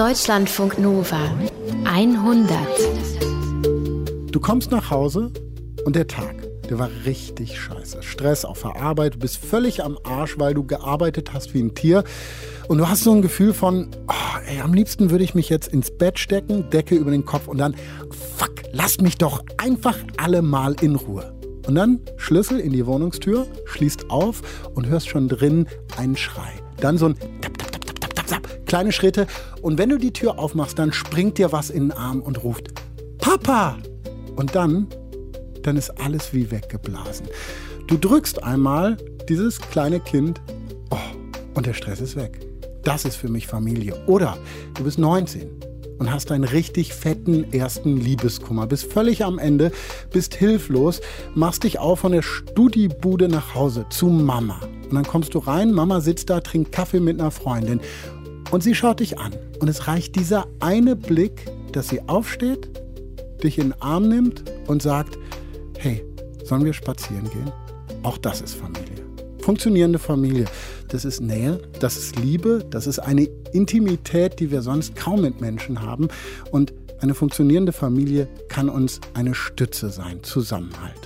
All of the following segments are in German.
Deutschlandfunk Nova 100. Du kommst nach Hause und der Tag, der war richtig scheiße. Stress auf der Arbeit, du bist völlig am Arsch, weil du gearbeitet hast wie ein Tier. Und du hast so ein Gefühl von, oh, ey, am liebsten würde ich mich jetzt ins Bett stecken, Decke über den Kopf und dann, fuck, lasst mich doch einfach alle mal in Ruhe. Und dann Schlüssel in die Wohnungstür, schließt auf und hörst schon drin einen Schrei. Dann so ein tap, kleine Schritte. Und wenn du die Tür aufmachst, dann springt dir was in den Arm und ruft, Papa! Und dann, dann ist alles wie weggeblasen. Du drückst einmal dieses kleine Kind, oh, und der Stress ist weg. Das ist für mich Familie. Oder du bist 19 und hast einen richtig fetten ersten Liebeskummer. Bist völlig am Ende, bist hilflos, machst dich auf von der Studibude nach Hause zu Mama. Und dann kommst du rein, Mama sitzt da, trinkt Kaffee mit einer Freundin und sie schaut dich an. Und es reicht dieser eine Blick, dass sie aufsteht, dich in den Arm nimmt und sagt, hey, sollen wir spazieren gehen? Auch das ist Familie. Funktionierende Familie. Das ist Nähe, das ist Liebe, das ist eine Intimität, die wir sonst kaum mit Menschen haben. Und eine funktionierende Familie kann uns eine Stütze sein, Zusammenhalt.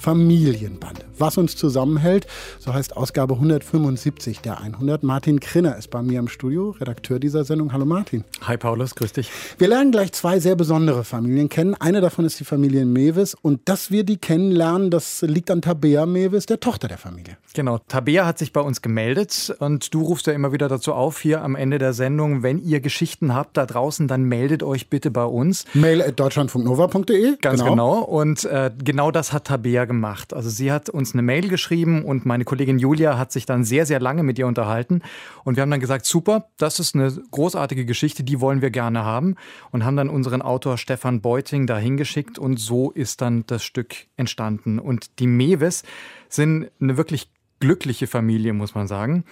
Familienbande. Was uns zusammenhält, so heißt Ausgabe 175 der 100. Martin Krinner ist bei mir im Studio, Redakteur dieser Sendung. Hallo Martin. Hi Paulus, grüß dich. Wir lernen gleich zwei sehr besondere Familien kennen. Eine davon ist die Familie Mewis und dass wir die kennenlernen, das liegt an Tabea Mewis, der Tochter der Familie. Genau, Tabea hat sich bei uns gemeldet und du rufst ja immer wieder dazu auf, hier am Ende der Sendung, wenn ihr Geschichten habt da draußen, dann meldet euch bitte bei uns. Mail at deutschlandfunknova.de. Ganz genau. genau. Und äh, genau das hat Tabea gemacht. Also sie hat uns eine Mail geschrieben und meine Kollegin Julia hat sich dann sehr, sehr lange mit ihr unterhalten. Und wir haben dann gesagt, super, das ist eine großartige Geschichte, die wollen wir gerne haben. Und haben dann unseren Autor Stefan Beuting da hingeschickt und so ist dann das Stück entstanden. Und die Mewes sind eine wirklich glückliche Familie, muss man sagen.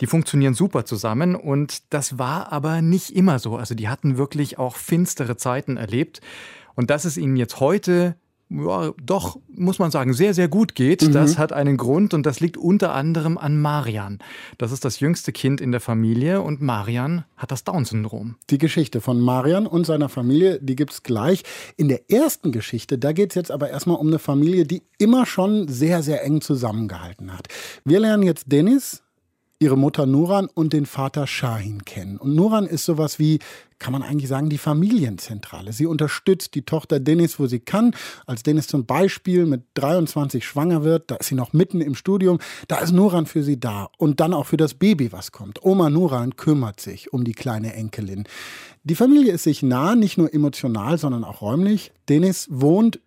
Die funktionieren super zusammen und das war aber nicht immer so. Also die hatten wirklich auch finstere Zeiten erlebt. Und dass es ihnen jetzt heute ja, doch, muss man sagen, sehr, sehr gut geht. Mhm. Das hat einen Grund und das liegt unter anderem an Marian. Das ist das jüngste Kind in der Familie und Marian hat das Down-Syndrom. Die Geschichte von Marian und seiner Familie, die gibt es gleich. In der ersten Geschichte, da geht es jetzt aber erstmal um eine Familie, die immer schon sehr, sehr eng zusammengehalten hat. Wir lernen jetzt Dennis, ihre Mutter Nuran und den Vater Shahin kennen. Und Nuran ist sowas wie, kann man eigentlich sagen, die Familienzentrale. Sie unterstützt die Tochter Dennis, wo sie kann. Als Dennis zum Beispiel mit 23 schwanger wird, da ist sie noch mitten im Studium, da ist Nuran für sie da. Und dann auch für das Baby, was kommt. Oma Nuran kümmert sich um die kleine Enkelin. Die Familie ist sich nah, nicht nur emotional, sondern auch räumlich. Dennis wohnt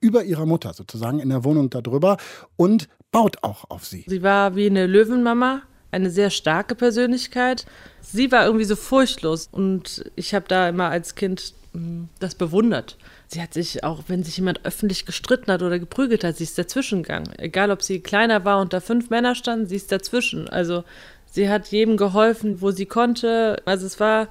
über ihrer Mutter sozusagen in der Wohnung darüber und baut auch auf sie. Sie war wie eine Löwenmama eine sehr starke Persönlichkeit. Sie war irgendwie so furchtlos und ich habe da immer als Kind hm, das bewundert. Sie hat sich auch, wenn sich jemand öffentlich gestritten hat oder geprügelt hat, sie ist dazwischen gegangen. Egal, ob sie kleiner war und da fünf Männer standen, sie ist dazwischen. Also sie hat jedem geholfen, wo sie konnte. Also es war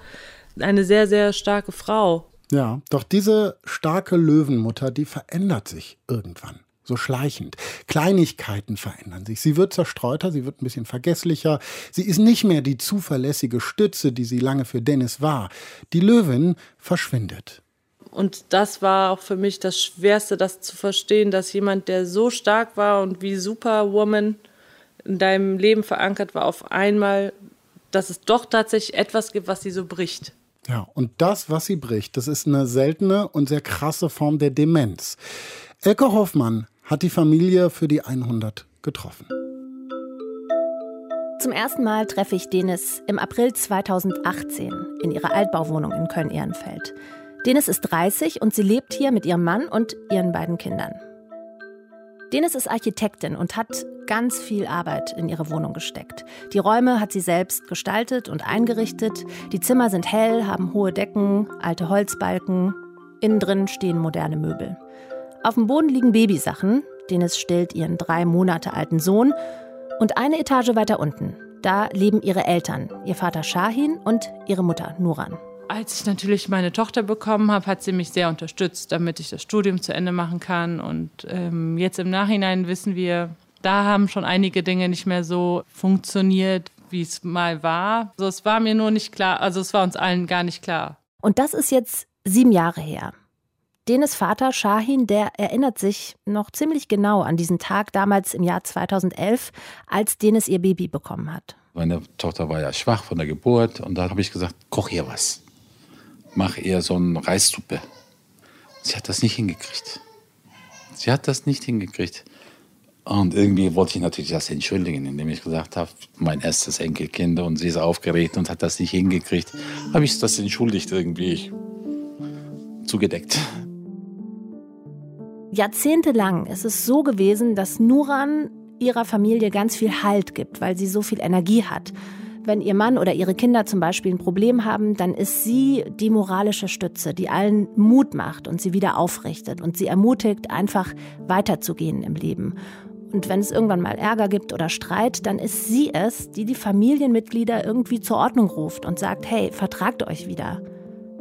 eine sehr, sehr starke Frau. Ja, doch diese starke Löwenmutter, die verändert sich irgendwann so schleichend. Kleinigkeiten verändern sich. Sie wird zerstreuter, sie wird ein bisschen vergesslicher. Sie ist nicht mehr die zuverlässige Stütze, die sie lange für Dennis war. Die Löwin verschwindet. Und das war auch für mich das Schwerste, das zu verstehen, dass jemand, der so stark war und wie Superwoman in deinem Leben verankert war, auf einmal, dass es doch tatsächlich etwas gibt, was sie so bricht. Ja, und das, was sie bricht, das ist eine seltene und sehr krasse Form der Demenz. Elke Hoffmann hat die Familie für die 100 getroffen. Zum ersten Mal treffe ich Denis im April 2018 in ihrer Altbauwohnung in Köln-Ehrenfeld. Denis ist 30 und sie lebt hier mit ihrem Mann und ihren beiden Kindern. Denis ist Architektin und hat ganz viel Arbeit in ihre Wohnung gesteckt. Die Räume hat sie selbst gestaltet und eingerichtet. Die Zimmer sind hell, haben hohe Decken, alte Holzbalken. Innen drin stehen moderne Möbel. Auf dem Boden liegen Babysachen. Dennis stillt ihren drei Monate alten Sohn. Und eine Etage weiter unten, da leben ihre Eltern, ihr Vater Shahin und ihre Mutter Nuran. Als ich natürlich meine Tochter bekommen habe, hat sie mich sehr unterstützt, damit ich das Studium zu Ende machen kann. Und ähm, jetzt im Nachhinein wissen wir, da haben schon einige Dinge nicht mehr so funktioniert, wie es mal war. Also es war mir nur nicht klar, also es war uns allen gar nicht klar. Und das ist jetzt sieben Jahre her. Denes Vater Shahin, der erinnert sich noch ziemlich genau an diesen Tag damals im Jahr 2011, als Denis ihr Baby bekommen hat. Meine Tochter war ja schwach von der Geburt und da habe ich gesagt, koch ihr was. Mach ihr so eine Reissuppe. Sie hat das nicht hingekriegt. Sie hat das nicht hingekriegt. Und irgendwie wollte ich natürlich das entschuldigen, indem ich gesagt habe, mein erstes Enkelkind und sie ist aufgeregt und hat das nicht hingekriegt. Habe ich das entschuldigt irgendwie zugedeckt. Jahrzehntelang ist es so gewesen, dass Nuran ihrer Familie ganz viel Halt gibt, weil sie so viel Energie hat. Wenn ihr Mann oder ihre Kinder zum Beispiel ein Problem haben, dann ist sie die moralische Stütze, die allen Mut macht und sie wieder aufrichtet und sie ermutigt, einfach weiterzugehen im Leben. Und wenn es irgendwann mal Ärger gibt oder Streit, dann ist sie es, die die Familienmitglieder irgendwie zur Ordnung ruft und sagt, hey, vertragt euch wieder,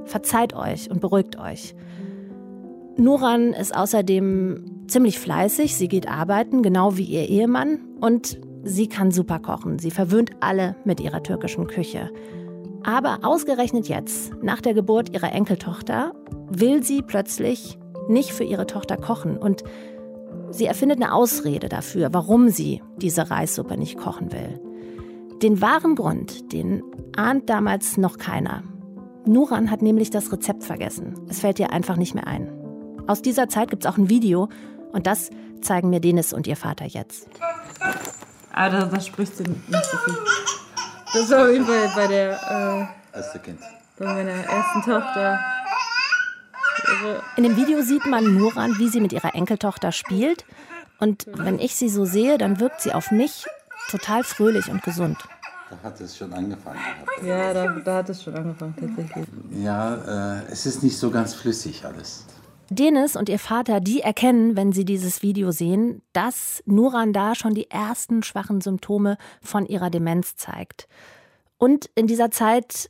verzeiht euch und beruhigt euch. Nuran ist außerdem ziemlich fleißig, sie geht arbeiten, genau wie ihr Ehemann, und sie kann super kochen. Sie verwöhnt alle mit ihrer türkischen Küche. Aber ausgerechnet jetzt, nach der Geburt ihrer Enkeltochter, will sie plötzlich nicht für ihre Tochter kochen und sie erfindet eine Ausrede dafür, warum sie diese Reissuppe nicht kochen will. Den wahren Grund, den ahnt damals noch keiner. Nuran hat nämlich das Rezept vergessen. Es fällt ihr einfach nicht mehr ein. Aus dieser Zeit gibt es auch ein Video und das zeigen mir Denis und ihr Vater jetzt. Ah, da, da spricht sie nicht so viel. Das war auf jeden Fall bei der. Äh, Erste Kind. Bei meiner ersten Tochter. In dem Video sieht man Nuran, wie sie mit ihrer Enkeltochter spielt. Und wenn ich sie so sehe, dann wirkt sie auf mich total fröhlich und gesund. Da hat es schon angefangen. Ja, da, da hat es schon angefangen, tatsächlich. Ja, äh, es ist nicht so ganz flüssig alles. Denis und ihr Vater, die erkennen, wenn sie dieses Video sehen, dass Nuran da schon die ersten schwachen Symptome von ihrer Demenz zeigt. Und in dieser Zeit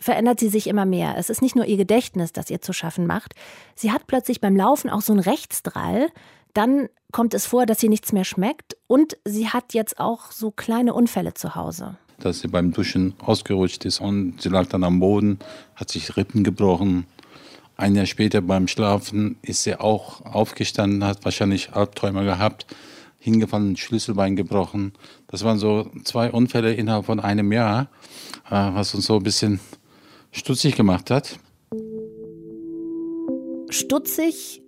verändert sie sich immer mehr. Es ist nicht nur ihr Gedächtnis, das ihr zu schaffen macht. Sie hat plötzlich beim Laufen auch so einen Rechtsdrall. Dann kommt es vor, dass sie nichts mehr schmeckt. Und sie hat jetzt auch so kleine Unfälle zu Hause. Dass sie beim Duschen ausgerutscht ist und sie lag dann am Boden, hat sich Rippen gebrochen. Ein Jahr später beim Schlafen ist sie auch aufgestanden, hat wahrscheinlich Albträume gehabt, hingefallen, Schlüsselbein gebrochen. Das waren so zwei Unfälle innerhalb von einem Jahr, äh, was uns so ein bisschen stutzig gemacht hat. Stutzig,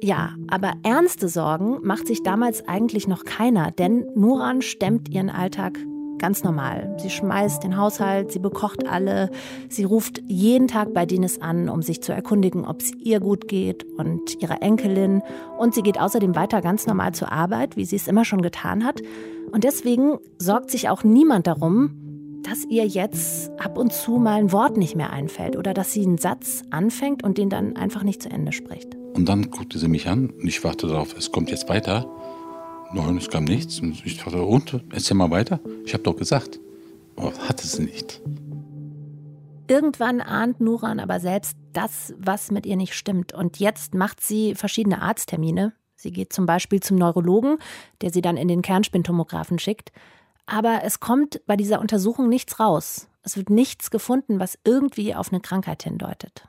ja, aber ernste Sorgen macht sich damals eigentlich noch keiner, denn Nuran stemmt ihren Alltag ganz normal. Sie schmeißt den Haushalt, sie bekocht alle, sie ruft jeden Tag bei Dines an, um sich zu erkundigen, ob es ihr gut geht und ihrer Enkelin. Und sie geht außerdem weiter ganz normal zur Arbeit, wie sie es immer schon getan hat. Und deswegen sorgt sich auch niemand darum, dass ihr jetzt ab und zu mal ein Wort nicht mehr einfällt oder dass sie einen Satz anfängt und den dann einfach nicht zu Ende spricht. Und dann guckte sie mich an und ich warte darauf, es kommt jetzt weiter. Nein, es kam nichts. Und ich dachte, und? Erzähl mal weiter. Ich habe doch gesagt. Aber hatte sie nicht. Irgendwann ahnt Nuran aber selbst das, was mit ihr nicht stimmt. Und jetzt macht sie verschiedene Arzttermine. Sie geht zum Beispiel zum Neurologen, der sie dann in den Kernspintomographen schickt. Aber es kommt bei dieser Untersuchung nichts raus. Es wird nichts gefunden, was irgendwie auf eine Krankheit hindeutet.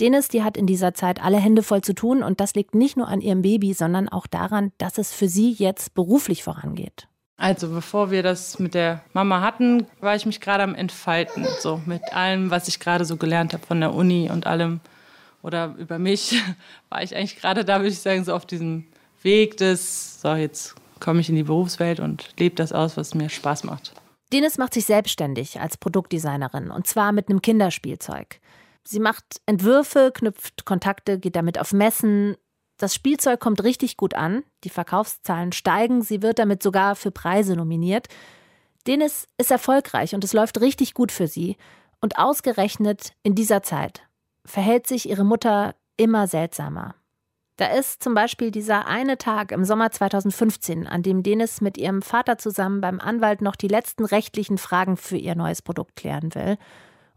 Denis, die hat in dieser Zeit alle Hände voll zu tun und das liegt nicht nur an ihrem Baby, sondern auch daran, dass es für sie jetzt beruflich vorangeht. Also bevor wir das mit der Mama hatten, war ich mich gerade am Entfalten, so mit allem, was ich gerade so gelernt habe von der Uni und allem oder über mich, war ich eigentlich gerade da, würde ich sagen, so auf diesem Weg des, so jetzt komme ich in die Berufswelt und lebe das aus, was mir Spaß macht. Denis macht sich selbstständig als Produktdesignerin und zwar mit einem Kinderspielzeug. Sie macht Entwürfe, knüpft Kontakte, geht damit auf Messen. Das Spielzeug kommt richtig gut an, die Verkaufszahlen steigen, sie wird damit sogar für Preise nominiert. Denis ist erfolgreich und es läuft richtig gut für sie. Und ausgerechnet in dieser Zeit verhält sich ihre Mutter immer seltsamer. Da ist zum Beispiel dieser eine Tag im Sommer 2015, an dem Denis mit ihrem Vater zusammen beim Anwalt noch die letzten rechtlichen Fragen für ihr neues Produkt klären will.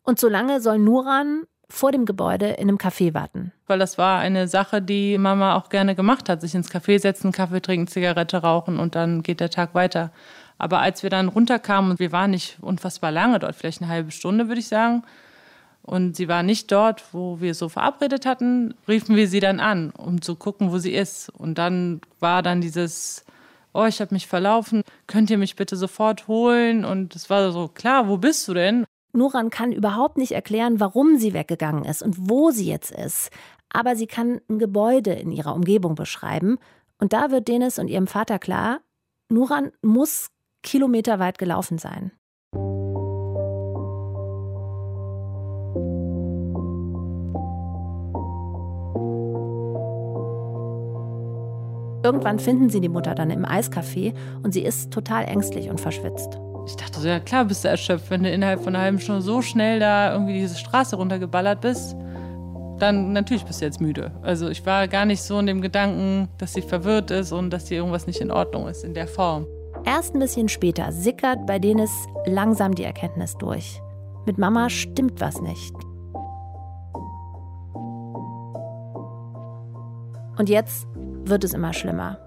Und solange soll Nuran vor dem Gebäude in einem Café warten. Weil das war eine Sache, die Mama auch gerne gemacht hat. Sich ins Café setzen, Kaffee trinken, Zigarette rauchen und dann geht der Tag weiter. Aber als wir dann runterkamen und wir waren nicht unfassbar lange dort, vielleicht eine halbe Stunde, würde ich sagen, und sie war nicht dort, wo wir so verabredet hatten, riefen wir sie dann an, um zu gucken, wo sie ist. Und dann war dann dieses, oh, ich habe mich verlaufen, könnt ihr mich bitte sofort holen? Und es war so, klar, wo bist du denn? Nuran kann überhaupt nicht erklären, warum sie weggegangen ist und wo sie jetzt ist. Aber sie kann ein Gebäude in ihrer Umgebung beschreiben. Und da wird Denis und ihrem Vater klar, Nuran muss kilometerweit gelaufen sein. Irgendwann finden sie die Mutter dann im Eiscafé und sie ist total ängstlich und verschwitzt. Ich dachte so, ja klar bist du erschöpft, wenn du innerhalb von einer halben Stunde so schnell da irgendwie diese Straße runtergeballert bist. Dann natürlich bist du jetzt müde. Also ich war gar nicht so in dem Gedanken, dass sie verwirrt ist und dass sie irgendwas nicht in Ordnung ist in der Form. Erst ein bisschen später sickert bei Denis langsam die Erkenntnis durch. Mit Mama stimmt was nicht. Und jetzt wird es immer schlimmer.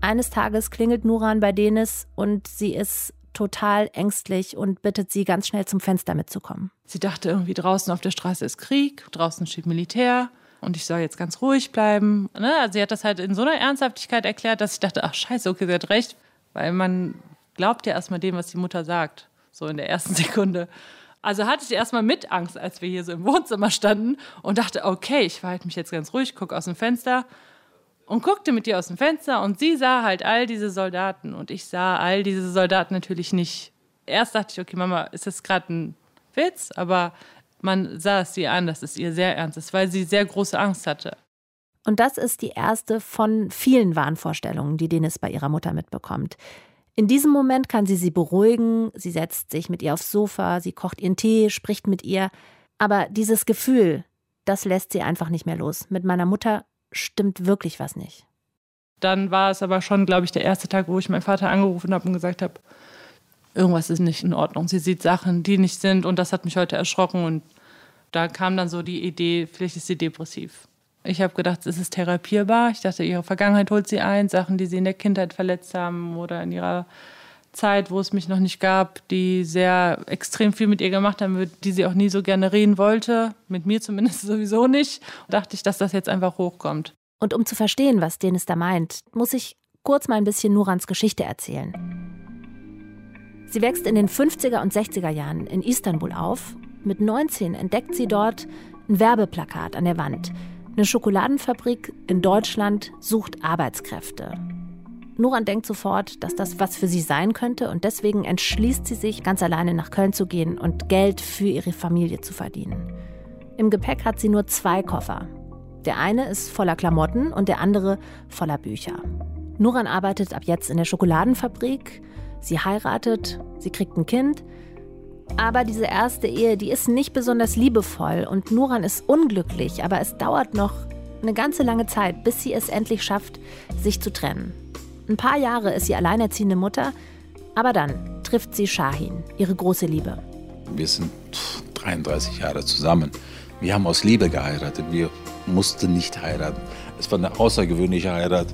Eines Tages klingelt Nuran bei Denis und sie ist total ängstlich und bittet sie ganz schnell zum Fenster mitzukommen. Sie dachte irgendwie draußen auf der Straße ist Krieg, draußen steht Militär und ich soll jetzt ganz ruhig bleiben. Ne? Also sie hat das halt in so einer Ernsthaftigkeit erklärt, dass ich dachte, ach scheiße, okay, sie hat recht, weil man glaubt ja erstmal dem, was die Mutter sagt, so in der ersten Sekunde. Also hatte ich erstmal mit Angst, als wir hier so im Wohnzimmer standen und dachte, okay, ich verhalte mich jetzt ganz ruhig, gucke aus dem Fenster und guckte mit ihr aus dem Fenster und sie sah halt all diese Soldaten und ich sah all diese Soldaten natürlich nicht. Erst dachte ich, okay, Mama, ist das gerade ein Witz? Aber man sah es ihr an, dass es ihr sehr ernst ist, weil sie sehr große Angst hatte. Und das ist die erste von vielen Wahnvorstellungen, die Denis bei ihrer Mutter mitbekommt. In diesem Moment kann sie sie beruhigen, sie setzt sich mit ihr aufs Sofa, sie kocht ihren Tee, spricht mit ihr. Aber dieses Gefühl, das lässt sie einfach nicht mehr los. Mit meiner Mutter stimmt wirklich was nicht. Dann war es aber schon, glaube ich, der erste Tag, wo ich meinen Vater angerufen habe und gesagt habe, irgendwas ist nicht in Ordnung. Sie sieht Sachen, die nicht sind und das hat mich heute erschrocken und da kam dann so die Idee, vielleicht ist sie depressiv. Ich habe gedacht, es ist therapierbar. Ich dachte, ihre Vergangenheit holt sie ein, Sachen, die sie in der Kindheit verletzt haben oder in ihrer Zeit, wo es mich noch nicht gab, die sehr extrem viel mit ihr gemacht haben, die sie auch nie so gerne reden wollte. Mit mir zumindest sowieso nicht. dachte ich, dass das jetzt einfach hochkommt. Und um zu verstehen, was Dennis da meint, muss ich kurz mal ein bisschen Nurans Geschichte erzählen. Sie wächst in den 50er und 60er Jahren in Istanbul auf. Mit 19 entdeckt sie dort ein Werbeplakat an der Wand. Eine Schokoladenfabrik in Deutschland sucht Arbeitskräfte. Nuran denkt sofort, dass das was für sie sein könnte und deswegen entschließt sie sich, ganz alleine nach Köln zu gehen und Geld für ihre Familie zu verdienen. Im Gepäck hat sie nur zwei Koffer. Der eine ist voller Klamotten und der andere voller Bücher. Nuran arbeitet ab jetzt in der Schokoladenfabrik. Sie heiratet, sie kriegt ein Kind aber diese erste Ehe, die ist nicht besonders liebevoll und Nuran ist unglücklich, aber es dauert noch eine ganze lange Zeit, bis sie es endlich schafft, sich zu trennen. Ein paar Jahre ist sie alleinerziehende Mutter, aber dann trifft sie Shahin, ihre große Liebe. Wir sind 33 Jahre zusammen. Wir haben aus Liebe geheiratet. Wir mussten nicht heiraten. Es war eine außergewöhnliche Heirat.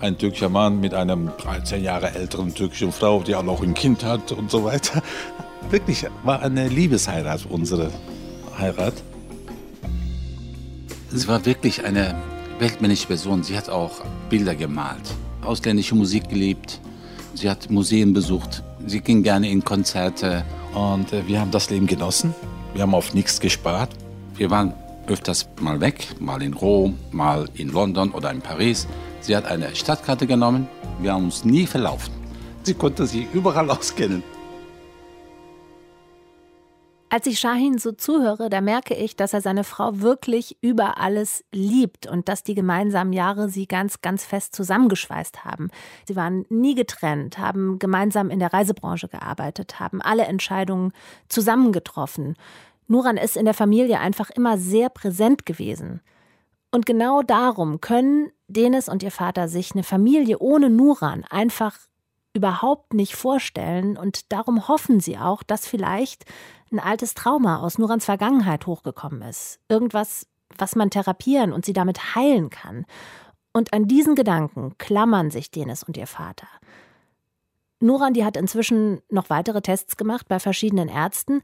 Ein türkischer Mann mit einer 13 Jahre älteren türkischen Frau, die auch noch ein Kind hat und so weiter wirklich war eine Liebesheirat, unsere Heirat. Sie war wirklich eine weltmännische Person. Sie hat auch Bilder gemalt, ausländische Musik geliebt. Sie hat Museen besucht. Sie ging gerne in Konzerte. Und äh, wir haben das Leben genossen. Wir haben auf nichts gespart. Wir waren öfters mal weg, mal in Rom, mal in London oder in Paris. Sie hat eine Stadtkarte genommen. Wir haben uns nie verlaufen. Sie konnte sich überall auskennen. Als ich Shahin so zuhöre, da merke ich, dass er seine Frau wirklich über alles liebt und dass die gemeinsamen Jahre sie ganz, ganz fest zusammengeschweißt haben. Sie waren nie getrennt, haben gemeinsam in der Reisebranche gearbeitet, haben alle Entscheidungen zusammengetroffen. Nuran ist in der Familie einfach immer sehr präsent gewesen. Und genau darum können Denis und ihr Vater sich eine Familie ohne Nuran einfach überhaupt nicht vorstellen und darum hoffen sie auch, dass vielleicht ein altes Trauma aus Nurans Vergangenheit hochgekommen ist. Irgendwas, was man therapieren und sie damit heilen kann. Und an diesen Gedanken klammern sich Denis und ihr Vater. Nuran, die hat inzwischen noch weitere Tests gemacht bei verschiedenen Ärzten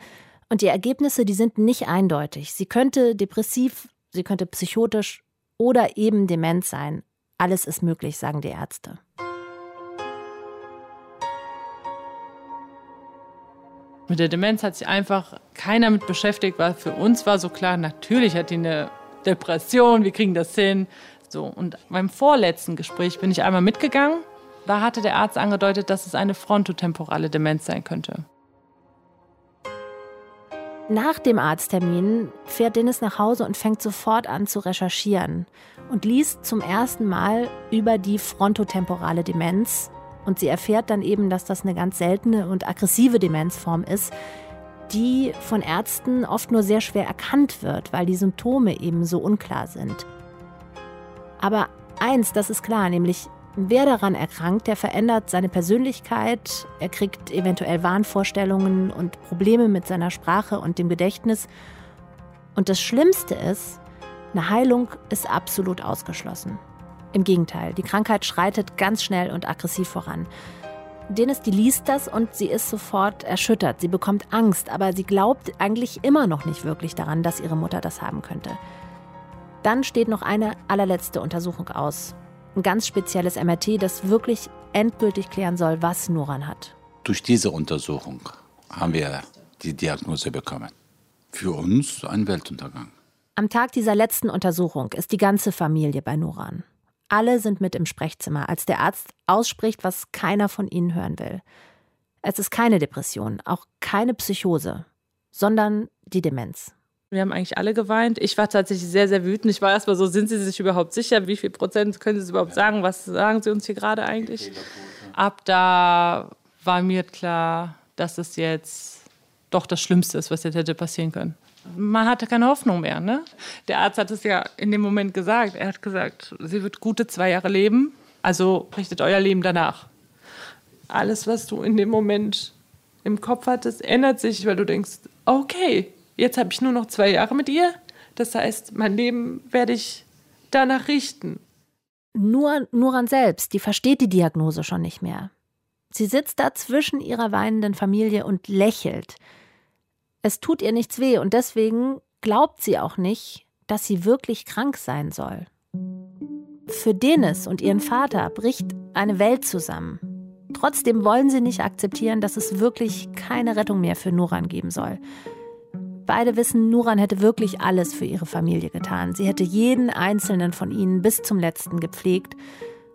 und die Ergebnisse, die sind nicht eindeutig. Sie könnte depressiv, sie könnte psychotisch oder eben dement sein. Alles ist möglich, sagen die Ärzte. Mit der Demenz hat sich einfach keiner mit beschäftigt, weil für uns war so klar, natürlich hat die eine Depression, wir kriegen das hin. So, und beim vorletzten Gespräch bin ich einmal mitgegangen. Da hatte der Arzt angedeutet, dass es eine frontotemporale Demenz sein könnte. Nach dem Arzttermin fährt Dennis nach Hause und fängt sofort an zu recherchieren und liest zum ersten Mal über die frontotemporale Demenz. Und sie erfährt dann eben, dass das eine ganz seltene und aggressive Demenzform ist, die von Ärzten oft nur sehr schwer erkannt wird, weil die Symptome eben so unklar sind. Aber eins, das ist klar, nämlich wer daran erkrankt, der verändert seine Persönlichkeit, er kriegt eventuell Wahnvorstellungen und Probleme mit seiner Sprache und dem Gedächtnis. Und das Schlimmste ist, eine Heilung ist absolut ausgeschlossen. Im Gegenteil, die Krankheit schreitet ganz schnell und aggressiv voran. Dennis, die liest das und sie ist sofort erschüttert. Sie bekommt Angst, aber sie glaubt eigentlich immer noch nicht wirklich daran, dass ihre Mutter das haben könnte. Dann steht noch eine allerletzte Untersuchung aus. Ein ganz spezielles MRT, das wirklich endgültig klären soll, was Nuran hat. Durch diese Untersuchung haben wir die Diagnose bekommen. Für uns ein Weltuntergang. Am Tag dieser letzten Untersuchung ist die ganze Familie bei Nuran. Alle sind mit im Sprechzimmer, als der Arzt ausspricht, was keiner von ihnen hören will. Es ist keine Depression, auch keine Psychose, sondern die Demenz. Wir haben eigentlich alle geweint. Ich war tatsächlich sehr, sehr wütend. Ich war erstmal so, sind Sie sich überhaupt sicher? Wie viel Prozent können Sie überhaupt sagen? Was sagen Sie uns hier gerade eigentlich? Ab da war mir klar, dass es jetzt doch das Schlimmste ist, was jetzt hätte passieren können man hatte keine Hoffnung mehr. Ne? Der Arzt hat es ja in dem Moment gesagt. Er hat gesagt, sie wird gute zwei Jahre leben, also richtet euer Leben danach. Alles, was du in dem Moment im Kopf hattest, ändert sich, weil du denkst, okay, jetzt habe ich nur noch zwei Jahre mit ihr. Das heißt, mein Leben werde ich danach richten. Nur Nuran selbst, die versteht die Diagnose schon nicht mehr. Sie sitzt da zwischen ihrer weinenden Familie und lächelt. Es tut ihr nichts weh und deswegen glaubt sie auch nicht, dass sie wirklich krank sein soll. Für Denis und ihren Vater bricht eine Welt zusammen. Trotzdem wollen sie nicht akzeptieren, dass es wirklich keine Rettung mehr für Nuran geben soll. Beide wissen, Nuran hätte wirklich alles für ihre Familie getan. Sie hätte jeden einzelnen von ihnen bis zum letzten gepflegt.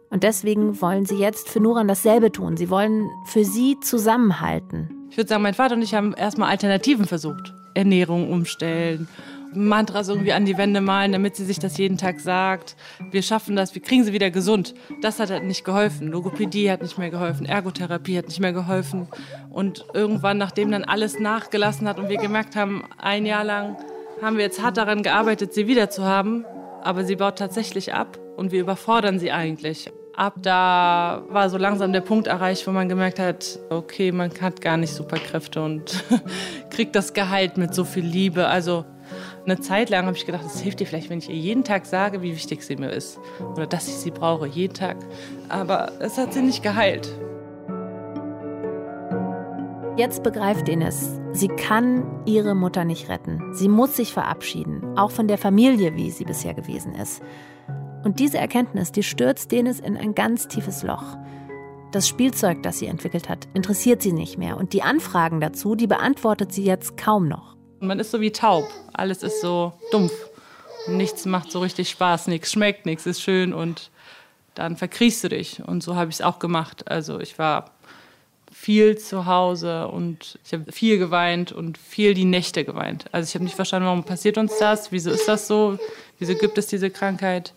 Und deswegen wollen sie jetzt für Nuran dasselbe tun. Sie wollen für sie zusammenhalten. Ich würde sagen, mein Vater und ich haben erstmal Alternativen versucht. Ernährung umstellen, Mantras irgendwie an die Wände malen, damit sie sich das jeden Tag sagt. Wir schaffen das, wir kriegen sie wieder gesund. Das hat halt nicht geholfen. Logopädie hat nicht mehr geholfen, Ergotherapie hat nicht mehr geholfen. Und irgendwann, nachdem dann alles nachgelassen hat und wir gemerkt haben, ein Jahr lang haben wir jetzt hart daran gearbeitet, sie wieder zu haben, aber sie baut tatsächlich ab und wir überfordern sie eigentlich ab da war so langsam der Punkt erreicht, wo man gemerkt hat, okay, man hat gar nicht Superkräfte und kriegt das Gehalt mit so viel Liebe. Also eine Zeit lang habe ich gedacht, es hilft dir vielleicht, wenn ich ihr jeden Tag sage, wie wichtig sie mir ist oder dass ich sie brauche, jeden Tag. Aber es hat sie nicht geheilt. Jetzt begreift Ines, sie kann ihre Mutter nicht retten. Sie muss sich verabschieden, auch von der Familie, wie sie bisher gewesen ist. Und diese Erkenntnis, die stürzt Denis in ein ganz tiefes Loch. Das Spielzeug, das sie entwickelt hat, interessiert sie nicht mehr. Und die Anfragen dazu, die beantwortet sie jetzt kaum noch. Man ist so wie taub. Alles ist so dumpf. Nichts macht so richtig Spaß, nichts schmeckt, nichts ist schön und dann verkriechst du dich. Und so habe ich es auch gemacht. Also ich war viel zu Hause und ich habe viel geweint und viel die Nächte geweint. Also ich habe nicht verstanden, warum passiert uns das, wieso ist das so, wieso gibt es diese Krankheit.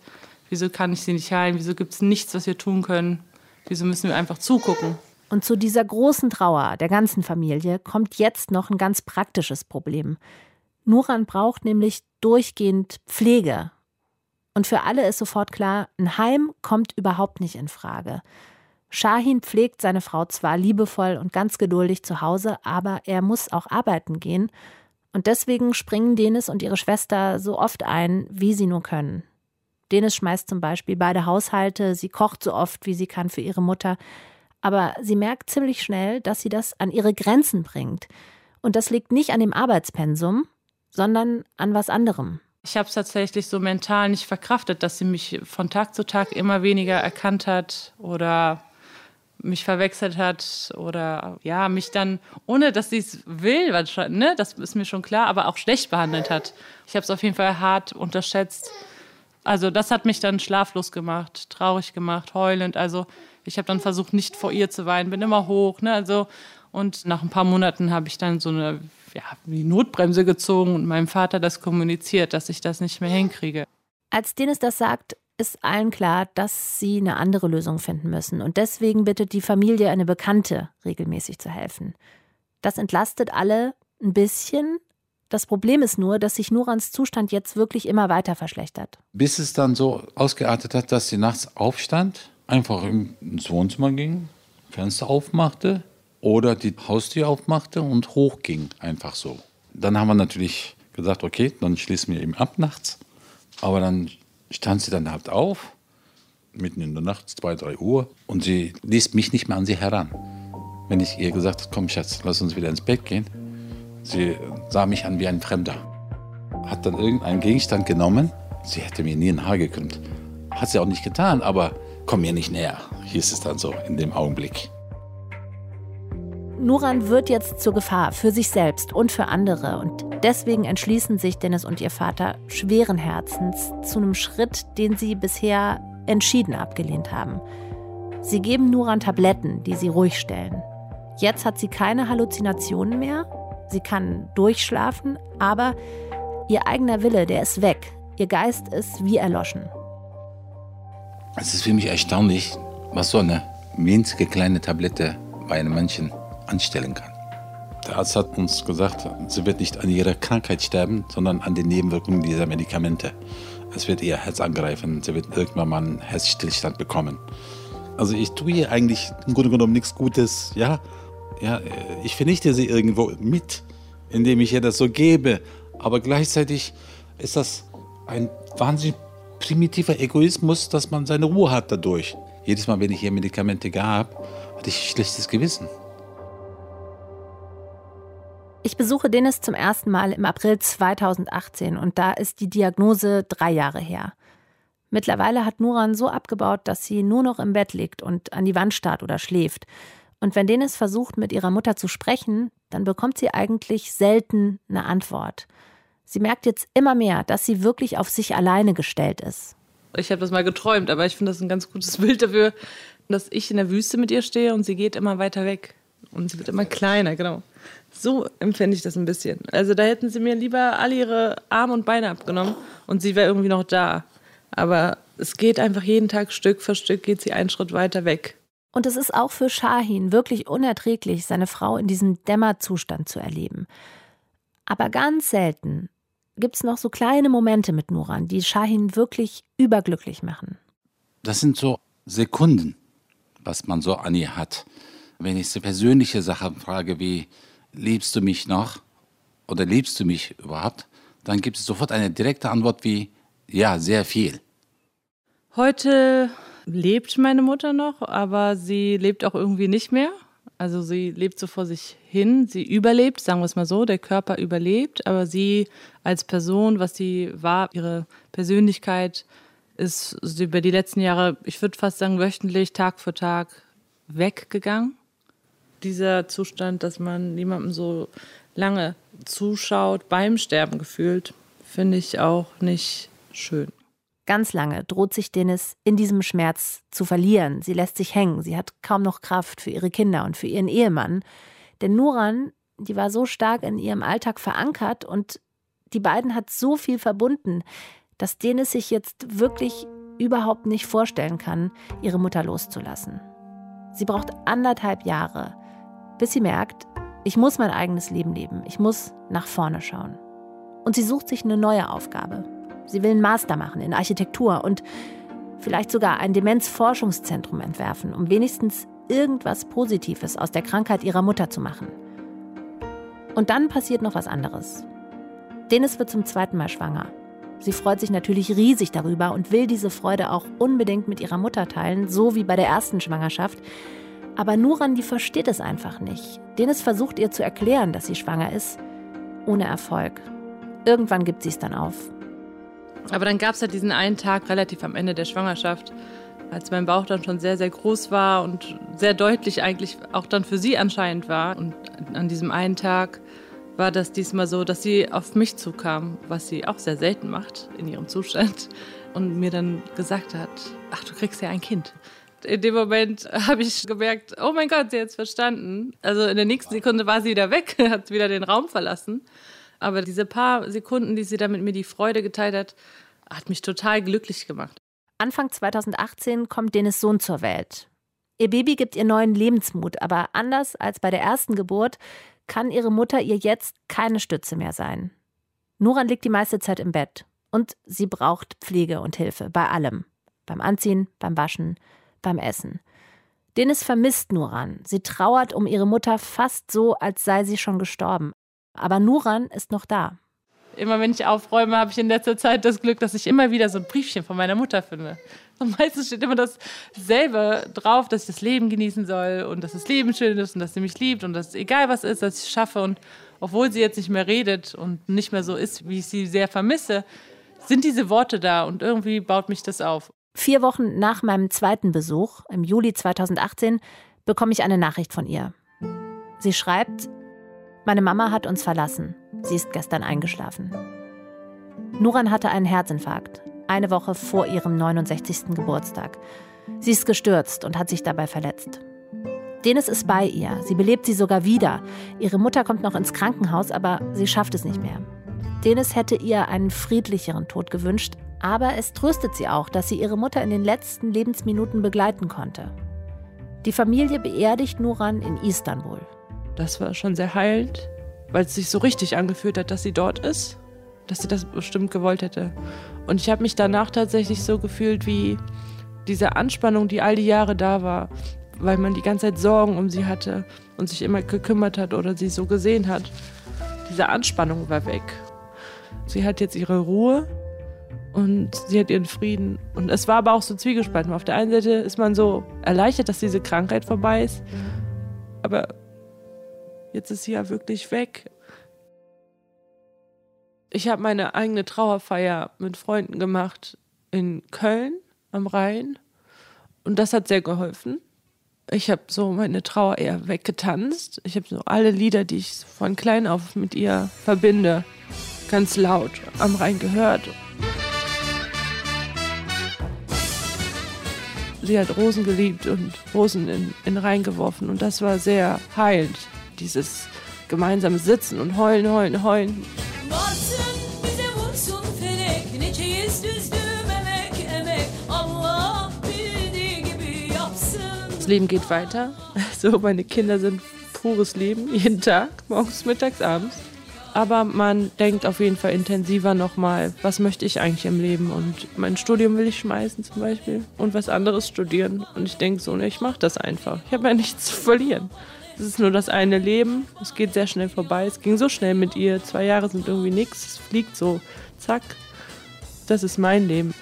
Wieso kann ich sie nicht heilen? Wieso gibt es nichts, was wir tun können? Wieso müssen wir einfach zugucken? Und zu dieser großen Trauer der ganzen Familie kommt jetzt noch ein ganz praktisches Problem. Nuran braucht nämlich durchgehend Pflege. Und für alle ist sofort klar, ein Heim kommt überhaupt nicht in Frage. Shahin pflegt seine Frau zwar liebevoll und ganz geduldig zu Hause, aber er muss auch arbeiten gehen. Und deswegen springen Denis und ihre Schwester so oft ein, wie sie nur können. Denis schmeißt zum Beispiel beide Haushalte, sie kocht so oft, wie sie kann für ihre Mutter. Aber sie merkt ziemlich schnell, dass sie das an ihre Grenzen bringt. Und das liegt nicht an dem Arbeitspensum, sondern an was anderem. Ich habe es tatsächlich so mental nicht verkraftet, dass sie mich von Tag zu Tag immer weniger erkannt hat oder mich verwechselt hat oder ja, mich dann, ohne dass sie es will, ne, das ist mir schon klar, aber auch schlecht behandelt hat. Ich habe es auf jeden Fall hart unterschätzt. Also das hat mich dann schlaflos gemacht, traurig gemacht, heulend. Also ich habe dann versucht, nicht vor ihr zu weinen, bin immer hoch, ne, also und nach ein paar Monaten habe ich dann so eine ja, die Notbremse gezogen und meinem Vater das kommuniziert, dass ich das nicht mehr hinkriege. Als Dennis das sagt, ist allen klar, dass sie eine andere Lösung finden müssen. Und deswegen bittet die Familie eine Bekannte, regelmäßig zu helfen. Das entlastet alle ein bisschen. Das Problem ist nur, dass sich Nurans Zustand jetzt wirklich immer weiter verschlechtert. Bis es dann so ausgeartet hat, dass sie nachts aufstand, einfach ins Wohnzimmer ging, Fenster aufmachte, oder die Haustür aufmachte und hochging, einfach so. Dann haben wir natürlich gesagt, okay, dann schließen wir eben ab nachts. Aber dann stand sie dann halt auf, mitten in der Nacht, zwei, drei Uhr, und sie ließ mich nicht mehr an sie heran. Wenn ich ihr gesagt habe, komm Schatz, lass uns wieder ins Bett gehen, sie sah mich an wie ein Fremder. Hat dann irgendeinen Gegenstand genommen, sie hätte mir nie ein Haar gekrümmt. Hat sie auch nicht getan, aber komm mir nicht näher, hieß es dann so in dem Augenblick. Nuran wird jetzt zur Gefahr für sich selbst und für andere. Und deswegen entschließen sich Dennis und ihr Vater schweren Herzens zu einem Schritt, den sie bisher entschieden abgelehnt haben. Sie geben Nuran Tabletten, die sie ruhig stellen. Jetzt hat sie keine Halluzinationen mehr. Sie kann durchschlafen, aber ihr eigener Wille, der ist weg. Ihr Geist ist wie erloschen. Es ist für mich erstaunlich, was so eine winzige kleine Tablette bei einem Menschen anstellen kann. Der Arzt hat uns gesagt, sie wird nicht an ihrer Krankheit sterben, sondern an den Nebenwirkungen dieser Medikamente. Es wird ihr Herz angreifen, sie wird irgendwann mal einen Herzstillstand bekommen. Also ich tue ihr eigentlich im Grunde genommen nichts Gutes, ja. Ja, ich vernichte sie irgendwo mit, indem ich ihr das so gebe. Aber gleichzeitig ist das ein wahnsinnig primitiver Egoismus, dass man seine Ruhe hat dadurch. Jedes Mal, wenn ich ihr Medikamente gab, hatte ich schlechtes Gewissen. Ich besuche Dennis zum ersten Mal im April 2018 und da ist die Diagnose drei Jahre her. Mittlerweile hat Nuran so abgebaut, dass sie nur noch im Bett liegt und an die Wand starrt oder schläft. Und wenn Dennis versucht, mit ihrer Mutter zu sprechen, dann bekommt sie eigentlich selten eine Antwort. Sie merkt jetzt immer mehr, dass sie wirklich auf sich alleine gestellt ist. Ich habe das mal geträumt, aber ich finde das ein ganz gutes Bild dafür, dass ich in der Wüste mit ihr stehe und sie geht immer weiter weg. Und sie wird immer kleiner, genau. So empfände ich das ein bisschen. Also da hätten sie mir lieber alle ihre Arme und Beine abgenommen und sie wäre irgendwie noch da. Aber es geht einfach jeden Tag Stück für Stück geht sie einen Schritt weiter weg. Und es ist auch für Shahin wirklich unerträglich, seine Frau in diesem Dämmerzustand zu erleben. Aber ganz selten gibt es noch so kleine Momente mit Nuran, die Shahin wirklich überglücklich machen. Das sind so Sekunden, was man so an ihr hat. Wenn ich so persönliche Sachen frage wie, liebst du mich noch oder liebst du mich überhaupt, dann gibt es sofort eine direkte Antwort wie ja, sehr viel. Heute lebt meine Mutter noch, aber sie lebt auch irgendwie nicht mehr. Also sie lebt so vor sich hin, sie überlebt, sagen wir es mal so, der Körper überlebt, aber sie als Person, was sie war, ihre Persönlichkeit ist über die letzten Jahre, ich würde fast sagen wöchentlich, Tag für Tag weggegangen dieser Zustand, dass man niemandem so lange zuschaut beim Sterben gefühlt, finde ich auch nicht schön. Ganz lange droht sich Dennis in diesem Schmerz zu verlieren. Sie lässt sich hängen. Sie hat kaum noch Kraft für ihre Kinder und für ihren Ehemann. Denn Nuran, die war so stark in ihrem Alltag verankert und die beiden hat so viel verbunden, dass Dennis sich jetzt wirklich überhaupt nicht vorstellen kann, ihre Mutter loszulassen. Sie braucht anderthalb Jahre, bis sie merkt, ich muss mein eigenes Leben leben, ich muss nach vorne schauen. Und sie sucht sich eine neue Aufgabe. Sie will einen Master machen in Architektur und vielleicht sogar ein Demenzforschungszentrum entwerfen, um wenigstens irgendwas Positives aus der Krankheit ihrer Mutter zu machen. Und dann passiert noch was anderes. Dennis wird zum zweiten Mal schwanger. Sie freut sich natürlich riesig darüber und will diese Freude auch unbedingt mit ihrer Mutter teilen, so wie bei der ersten Schwangerschaft. Aber Nuran, die versteht es einfach nicht. Dennis versucht ihr zu erklären, dass sie schwanger ist, ohne Erfolg. Irgendwann gibt sie es dann auf. Aber dann gab es ja diesen einen Tag relativ am Ende der Schwangerschaft, als mein Bauch dann schon sehr, sehr groß war und sehr deutlich eigentlich auch dann für sie anscheinend war. Und an diesem einen Tag war das diesmal so, dass sie auf mich zukam, was sie auch sehr selten macht in ihrem Zustand und mir dann gesagt hat, ach, du kriegst ja ein Kind. In dem Moment habe ich gemerkt, oh mein Gott, sie hat es verstanden. Also in der nächsten Sekunde war sie wieder weg, hat wieder den Raum verlassen. Aber diese paar Sekunden, die sie da mit mir die Freude geteilt hat, hat mich total glücklich gemacht. Anfang 2018 kommt Dennis Sohn zur Welt. Ihr Baby gibt ihr neuen Lebensmut, aber anders als bei der ersten Geburt kann ihre Mutter ihr jetzt keine Stütze mehr sein. Nuran liegt die meiste Zeit im Bett und sie braucht Pflege und Hilfe bei allem. Beim Anziehen, beim Waschen, beim Essen. Dennis vermisst Nuran. Sie trauert um ihre Mutter fast so, als sei sie schon gestorben. Aber Nuran ist noch da. Immer wenn ich aufräume, habe ich in letzter Zeit das Glück, dass ich immer wieder so ein Briefchen von meiner Mutter finde. Und meistens steht immer dasselbe drauf, dass ich das Leben genießen soll und dass das Leben schön ist und dass sie mich liebt und dass egal was ist, dass ich es schaffe. Und obwohl sie jetzt nicht mehr redet und nicht mehr so ist, wie ich sie sehr vermisse, sind diese Worte da und irgendwie baut mich das auf. Vier Wochen nach meinem zweiten Besuch, im Juli 2018, bekomme ich eine Nachricht von ihr. Sie schreibt, meine Mama hat uns verlassen. Sie ist gestern eingeschlafen. Nuran hatte einen Herzinfarkt eine Woche vor ihrem 69. Geburtstag. Sie ist gestürzt und hat sich dabei verletzt. Dennis ist bei ihr. Sie belebt sie sogar wieder. Ihre Mutter kommt noch ins Krankenhaus, aber sie schafft es nicht mehr. Dennis hätte ihr einen friedlicheren Tod gewünscht, aber es tröstet sie auch, dass sie ihre Mutter in den letzten Lebensminuten begleiten konnte. Die Familie beerdigt Nuran in Istanbul. Das war schon sehr heilend, weil es sich so richtig angefühlt hat, dass sie dort ist, dass sie das bestimmt gewollt hätte. Und ich habe mich danach tatsächlich so gefühlt wie diese Anspannung, die all die Jahre da war, weil man die ganze Zeit Sorgen um sie hatte und sich immer gekümmert hat oder sie so gesehen hat. Diese Anspannung war weg. Sie hat jetzt ihre Ruhe und sie hat ihren Frieden. Und es war aber auch so zwiegespalten. Auf der einen Seite ist man so erleichtert, dass diese Krankheit vorbei ist, aber jetzt ist sie ja wirklich weg. Ich habe meine eigene Trauerfeier mit Freunden gemacht in Köln am Rhein und das hat sehr geholfen. Ich habe so meine Trauer eher weggetanzt. Ich habe so alle Lieder, die ich von klein auf mit ihr verbinde, ganz laut am Rhein gehört. Sie hat Rosen geliebt und Rosen in, in Rhein geworfen und das war sehr heilend, dieses gemeinsame Sitzen und heulen, heulen, heulen. Das Leben geht weiter. So, meine Kinder sind pures Leben, jeden Tag, morgens, mittags, abends. Aber man denkt auf jeden Fall intensiver nochmal, was möchte ich eigentlich im Leben? Und mein Studium will ich schmeißen zum Beispiel und was anderes studieren. Und ich denke so, ne, ich mache das einfach. Ich habe ja nichts zu verlieren. Es ist nur das eine Leben. Es geht sehr schnell vorbei. Es ging so schnell mit ihr. Zwei Jahre sind irgendwie nichts. Es fliegt so. Zack. Das ist mein Leben.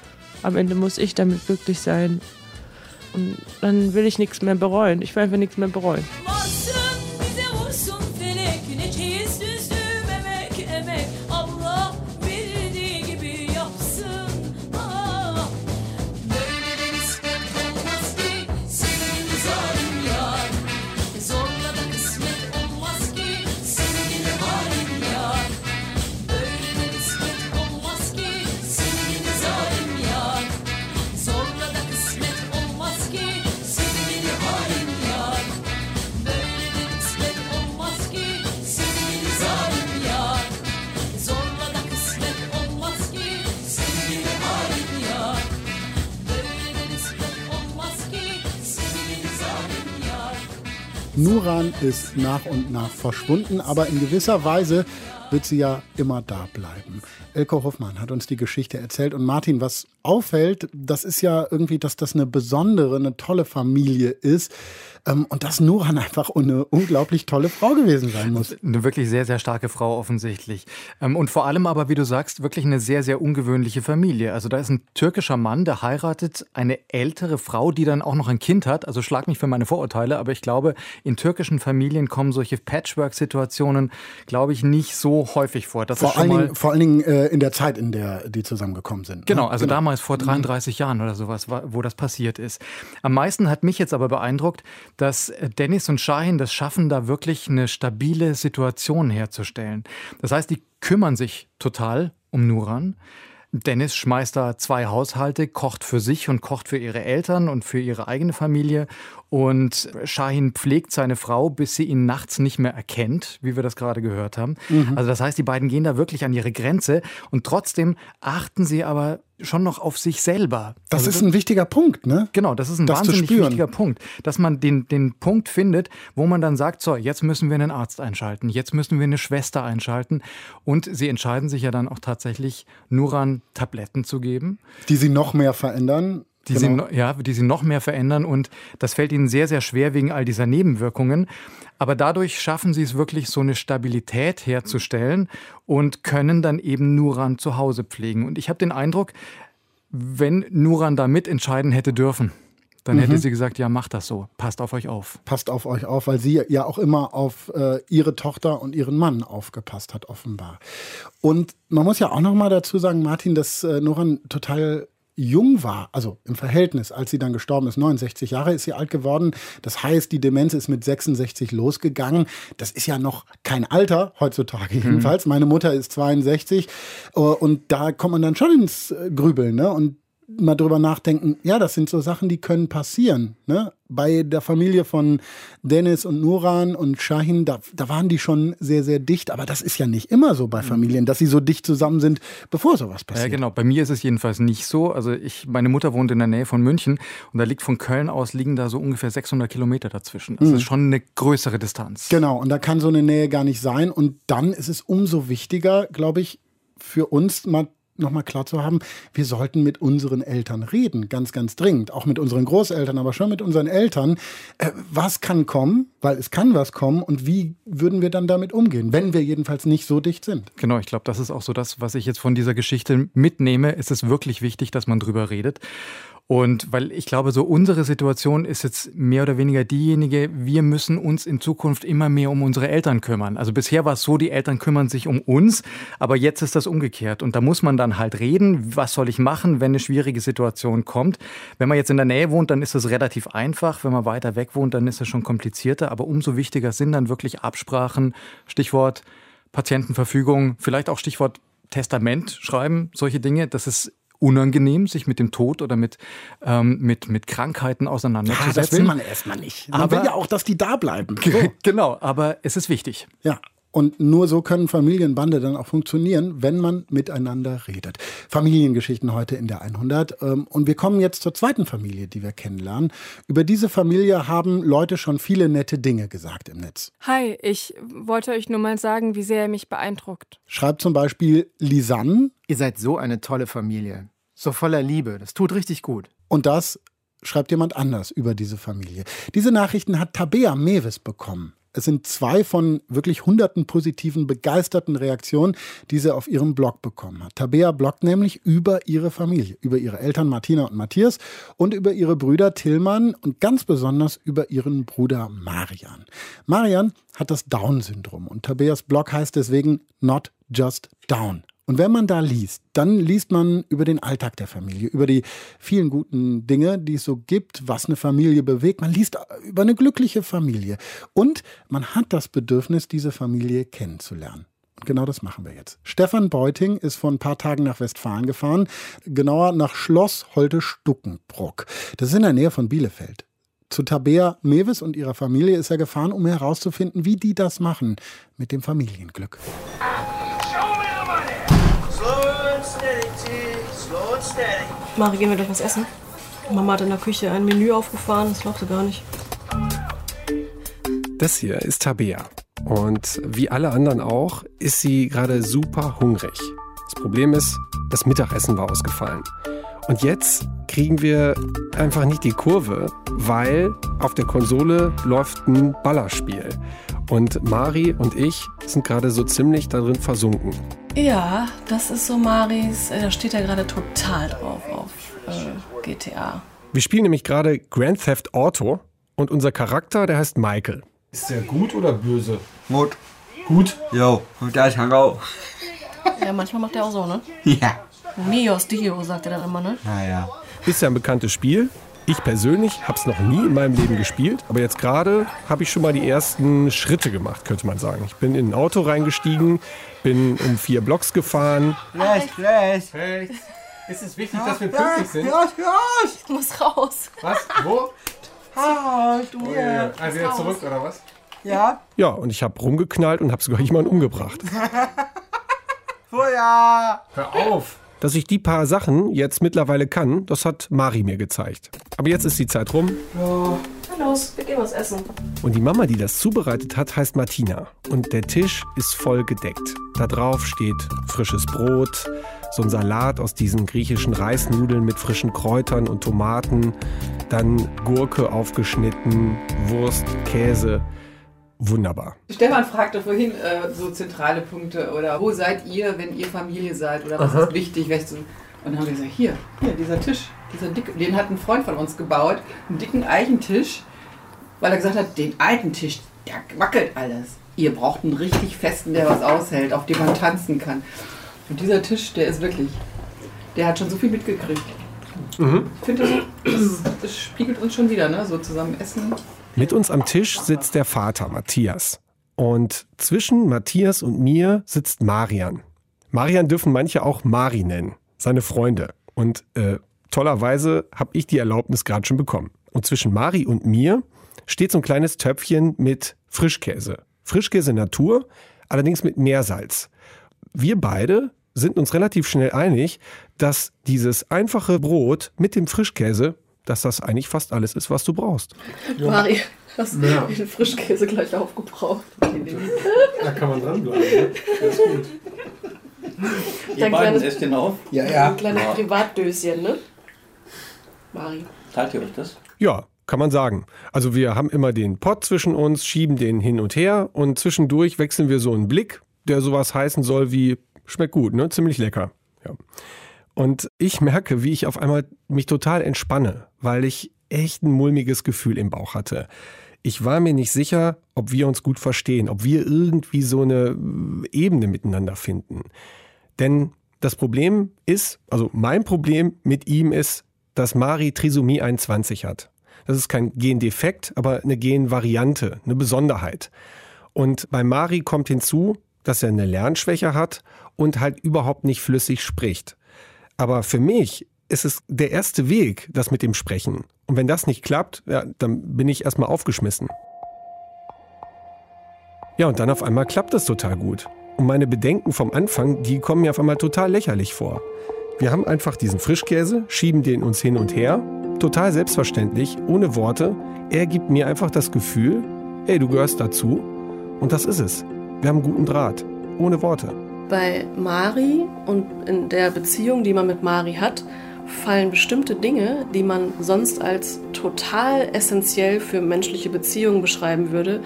Am Ende muss ich damit glücklich sein. Und dann will ich nichts mehr bereuen. Ich will einfach nichts mehr bereuen. Nuran ist nach und nach verschwunden, aber in gewisser Weise wird sie ja immer da bleiben. Elko Hoffmann hat uns die Geschichte erzählt. Und Martin, was auffällt, das ist ja irgendwie, dass das eine besondere, eine tolle Familie ist. Ähm, und dass Nuran einfach eine unglaublich tolle Frau gewesen sein muss. Eine wirklich sehr, sehr starke Frau offensichtlich. Ähm, und vor allem aber, wie du sagst, wirklich eine sehr, sehr ungewöhnliche Familie. Also da ist ein türkischer Mann, der heiratet eine ältere Frau, die dann auch noch ein Kind hat. Also schlag mich für meine Vorurteile, aber ich glaube, in türkischen Familien kommen solche Patchwork-Situationen, glaube ich, nicht so häufig vor. Das vor, allen Dingen, vor allen Dingen äh, in der Zeit, in der die zusammengekommen sind. Ne? Genau, also genau. damals vor 33 mhm. Jahren oder sowas, wo das passiert ist. Am meisten hat mich jetzt aber beeindruckt, dass Dennis und Shahin das schaffen, da wirklich eine stabile Situation herzustellen. Das heißt, die kümmern sich total um Nuran. Dennis schmeißt da zwei Haushalte, kocht für sich und kocht für ihre Eltern und für ihre eigene Familie. Und Shahin pflegt seine Frau, bis sie ihn nachts nicht mehr erkennt, wie wir das gerade gehört haben. Mhm. Also das heißt, die beiden gehen da wirklich an ihre Grenze und trotzdem achten sie aber schon noch auf sich selber. Das also, ist ein wichtiger Punkt, ne? Genau, das ist ein das wahnsinnig wichtiger Punkt, dass man den, den Punkt findet, wo man dann sagt, so, jetzt müssen wir einen Arzt einschalten, jetzt müssen wir eine Schwester einschalten und sie entscheiden sich ja dann auch tatsächlich Nuran Tabletten zu geben. Die sie noch mehr verändern die, genau. sie, ja, die sie noch mehr verändern und das fällt ihnen sehr, sehr schwer wegen all dieser Nebenwirkungen. Aber dadurch schaffen sie es wirklich, so eine Stabilität herzustellen und können dann eben Nuran zu Hause pflegen. Und ich habe den Eindruck, wenn Nuran da mitentscheiden hätte dürfen, dann mhm. hätte sie gesagt, ja, macht das so, passt auf euch auf. Passt auf euch auf, weil sie ja auch immer auf äh, ihre Tochter und ihren Mann aufgepasst hat, offenbar. Und man muss ja auch noch mal dazu sagen, Martin, dass äh, Nuran total jung war, also im Verhältnis, als sie dann gestorben ist, 69 Jahre ist sie alt geworden. Das heißt, die Demenz ist mit 66 losgegangen. Das ist ja noch kein Alter, heutzutage mhm. jedenfalls. Meine Mutter ist 62 äh, und da kommt man dann schon ins äh, Grübeln. Ne? Und mal drüber nachdenken, ja, das sind so Sachen, die können passieren. Ne? Bei der Familie von Dennis und Nuran und Shahin, da, da waren die schon sehr, sehr dicht. Aber das ist ja nicht immer so bei mhm. Familien, dass sie so dicht zusammen sind, bevor sowas passiert. Ja, genau. Bei mir ist es jedenfalls nicht so. Also ich, meine Mutter wohnt in der Nähe von München und da liegt von Köln aus liegen da so ungefähr 600 Kilometer dazwischen. Das mhm. ist schon eine größere Distanz. Genau. Und da kann so eine Nähe gar nicht sein. Und dann ist es umso wichtiger, glaube ich, für uns mal nochmal klar zu haben, wir sollten mit unseren Eltern reden, ganz, ganz dringend. Auch mit unseren Großeltern, aber schon mit unseren Eltern. Äh, was kann kommen? Weil es kann was kommen. Und wie würden wir dann damit umgehen, wenn wir jedenfalls nicht so dicht sind? Genau, ich glaube, das ist auch so das, was ich jetzt von dieser Geschichte mitnehme. Es ist wirklich wichtig, dass man drüber redet. Und weil ich glaube, so unsere Situation ist jetzt mehr oder weniger diejenige, wir müssen uns in Zukunft immer mehr um unsere Eltern kümmern. Also bisher war es so, die Eltern kümmern sich um uns, aber jetzt ist das umgekehrt. Und da muss man dann halt reden, was soll ich machen, wenn eine schwierige Situation kommt. Wenn man jetzt in der Nähe wohnt, dann ist es relativ einfach. Wenn man weiter weg wohnt, dann ist es schon komplizierter. Aber umso wichtiger sind dann wirklich Absprachen, Stichwort Patientenverfügung, vielleicht auch Stichwort Testament schreiben, solche Dinge. Das ist unangenehm, sich mit dem Tod oder mit, ähm, mit, mit Krankheiten auseinanderzusetzen. Ja, das will man erstmal nicht. Man aber, will ja auch, dass die da bleiben. So. Genau, aber es ist wichtig. Ja, und nur so können Familienbande dann auch funktionieren, wenn man miteinander redet. Familiengeschichten heute in der 100. Ähm, und wir kommen jetzt zur zweiten Familie, die wir kennenlernen. Über diese Familie haben Leute schon viele nette Dinge gesagt im Netz. Hi, ich wollte euch nur mal sagen, wie sehr er mich beeindruckt. Schreibt zum Beispiel Lisanne. Ihr seid so eine tolle Familie. So voller Liebe. Das tut richtig gut. Und das schreibt jemand anders über diese Familie. Diese Nachrichten hat Tabea Mewes bekommen. Es sind zwei von wirklich hunderten positiven, begeisterten Reaktionen, die sie auf ihrem Blog bekommen hat. Tabea bloggt nämlich über ihre Familie, über ihre Eltern Martina und Matthias und über ihre Brüder Tillmann und ganz besonders über ihren Bruder Marian. Marian hat das Down-Syndrom und Tabeas Blog heißt deswegen Not Just Down. Und wenn man da liest, dann liest man über den Alltag der Familie, über die vielen guten Dinge, die es so gibt, was eine Familie bewegt. Man liest über eine glückliche Familie. Und man hat das Bedürfnis, diese Familie kennenzulernen. Und genau das machen wir jetzt. Stefan Beuting ist vor ein paar Tagen nach Westfalen gefahren, genauer nach Schloss Holte-Stuckenbrock. Das ist in der Nähe von Bielefeld. Zu Tabea Mewes und ihrer Familie ist er gefahren, um herauszufinden, wie die das machen mit dem Familienglück. Mari, gehen wir doch was essen? Mama hat in der Küche ein Menü aufgefahren, das glaubst du gar nicht. Das hier ist Tabea. Und wie alle anderen auch, ist sie gerade super hungrig. Das Problem ist, das Mittagessen war ausgefallen. Und jetzt kriegen wir einfach nicht die Kurve, weil auf der Konsole läuft ein Ballerspiel. Und Mari und ich sind gerade so ziemlich darin versunken. Ja, das ist so Maris, äh, da steht er gerade total drauf auf äh, GTA. Wir spielen nämlich gerade Grand Theft Auto und unser Charakter, der heißt Michael. Ist der gut oder böse? Gut. Gut? Jo, und da ist auch. Ja, manchmal macht er auch so, ne? Ja. Mios Dio, sagt er dann immer, ne? Naja. Ist ja ein bekanntes Spiel. Ich persönlich habe es noch nie in meinem Leben gespielt, aber jetzt gerade habe ich schon mal die ersten Schritte gemacht, könnte man sagen. Ich bin in ein Auto reingestiegen, bin um vier Blocks gefahren. Rechts, rechts. Rechts. Ist es wichtig, dass wir pünktlich sind? Ja, ja. Ich muss raus. Was? Wo? Ah, du. Oh, ja. Also wieder zurück, oder was? Ja. Ja, und ich habe rumgeknallt und habe sogar jemanden umgebracht. Feuer. Hör auf. Dass ich die paar Sachen jetzt mittlerweile kann, das hat Mari mir gezeigt. Aber jetzt ist die Zeit rum Na los, wir gehen was essen. und die Mama, die das zubereitet hat, heißt Martina. Und der Tisch ist voll gedeckt. Da drauf steht frisches Brot, so ein Salat aus diesen griechischen Reisnudeln mit frischen Kräutern und Tomaten, dann Gurke aufgeschnitten, Wurst, Käse. Wunderbar. Stefan fragte vorhin äh, so zentrale Punkte oder wo seid ihr, wenn ihr Familie seid oder was Aha. ist wichtig? Du? Und dann haben wir gesagt, hier, hier, dieser Tisch, dieser dicke, den hat ein Freund von uns gebaut, einen dicken Eichentisch, weil er gesagt hat, den alten Tisch, der wackelt alles. Ihr braucht einen richtig festen, der was aushält, auf dem man tanzen kann. Und dieser Tisch, der ist wirklich, der hat schon so viel mitgekriegt. Mhm. Ich finde, das, das, das spiegelt uns schon wieder, ne? so zusammen essen. Mit uns am Tisch sitzt der Vater, Matthias. Und zwischen Matthias und mir sitzt Marian. Marian dürfen manche auch Mari nennen, seine Freunde. Und äh, tollerweise habe ich die Erlaubnis gerade schon bekommen. Und zwischen Mari und mir steht so ein kleines Töpfchen mit Frischkäse. Frischkäse Natur, allerdings mit Meersalz. Wir beide sind uns relativ schnell einig, dass dieses einfache Brot mit dem Frischkäse, dass das eigentlich fast alles ist, was du brauchst. Mari, hast du Ja. den Frischkäse gleich aufgebraucht? Da kann man dranbleiben. Ne? Das ist gut. Dein kleines, esst den auf? Ja, ja. ein kleines Privatdöschen, ne? Mari. Teilt ihr euch das? Ja, kann man sagen. Also wir haben immer den Pott zwischen uns, schieben den hin und her und zwischendurch wechseln wir so einen Blick, der sowas heißen soll wie schmeckt gut, ne? Ziemlich lecker. Ja. Und ich merke, wie ich auf einmal mich total entspanne, weil ich echt ein mulmiges Gefühl im Bauch hatte. Ich war mir nicht sicher, ob wir uns gut verstehen, ob wir irgendwie so eine äh, Ebene miteinander finden. Denn das Problem ist, also mein Problem mit ihm ist, dass Mari Trisomie 21 hat. Das ist kein Gendefekt, aber eine Genvariante, eine Besonderheit. Und bei Mari kommt hinzu, dass er eine Lernschwäche hat und halt überhaupt nicht flüssig spricht. Aber für mich ist es der erste Weg, das mit dem Sprechen. Und wenn das nicht klappt, ja, dann bin ich erstmal aufgeschmissen. Ja, und dann auf einmal klappt es total gut. Und meine Bedenken vom Anfang, die kommen mir auf einmal total lächerlich vor. Wir haben einfach diesen Frischkäse, schieben den uns hin und her, total selbstverständlich, ohne Worte. Er gibt mir einfach das Gefühl, hey, du gehörst dazu. Und das ist es. Wir haben guten Draht, ohne Worte. Bei Mari und in der Beziehung, die man mit Mari hat, fallen bestimmte Dinge, die man sonst als total essentiell für menschliche Beziehungen beschreiben würde,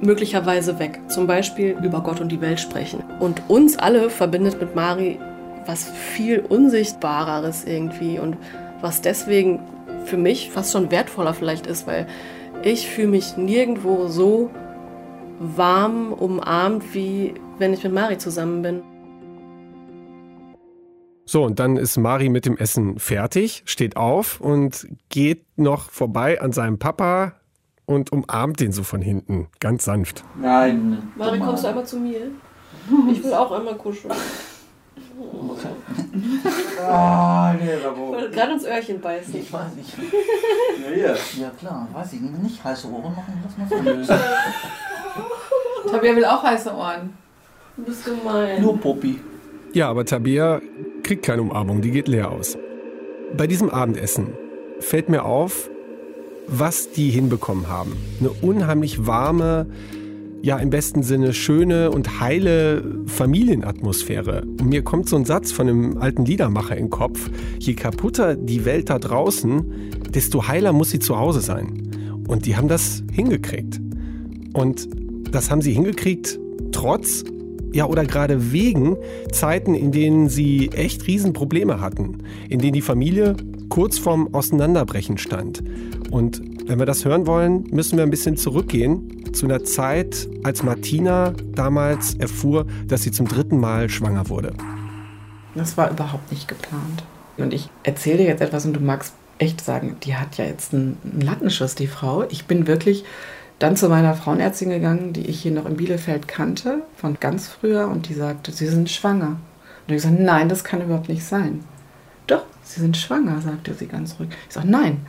möglicherweise weg. Zum Beispiel über Gott und die Welt sprechen. Und uns alle verbindet mit Mari was viel Unsichtbareres irgendwie und was deswegen für mich fast schon wertvoller vielleicht ist, weil ich fühle mich nirgendwo so warm umarmt, wie wenn ich mit Mari zusammen bin. So, und dann ist Mari mit dem Essen fertig, steht auf und geht noch vorbei an seinem Papa und umarmt den so von hinten, ganz sanft. Nein. Mari, kommst du einmal zu mir? Ich will auch einmal kuscheln. Ah, nee, Ich wollte gerade ins Öhrchen beißen. Ich weiß nicht. Ja, ja. ja klar, weiß ich nicht. Nicht heiße Ohren machen, lass mal so lösen. Tabea will auch heiße Ohren. Du bist gemein. Nur Poppy. Ja, aber Tabea kriegt keine Umarmung, die geht leer aus. Bei diesem Abendessen fällt mir auf, was die hinbekommen haben. Eine unheimlich warme, ja im besten Sinne schöne und heile Familienatmosphäre. Und mir kommt so ein Satz von einem alten Liedermacher in den Kopf. Je kaputter die Welt da draußen, desto heiler muss sie zu Hause sein. Und die haben das hingekriegt. Und das haben sie hingekriegt trotz ja oder gerade wegen Zeiten, in denen sie echt Riesenprobleme hatten, in denen die Familie kurz vorm Auseinanderbrechen stand. Und wenn wir das hören wollen, müssen wir ein bisschen zurückgehen zu einer Zeit, als Martina damals erfuhr, dass sie zum dritten Mal schwanger wurde. Das war überhaupt nicht geplant. Und ich erzähle dir jetzt etwas und du magst echt sagen, die hat ja jetzt einen, Lattenschuss, die Frau. Ich bin wirklich dann zu meiner Frauenärztin gegangen, die ich hier noch in Bielefeld kannte, von ganz früher, und die sagte, Sie sind schwanger. Und ich gesagt, nein, das kann überhaupt nicht sein. Doch, Sie sind schwanger, sagte sie ganz ruhig. Ich sage, nein.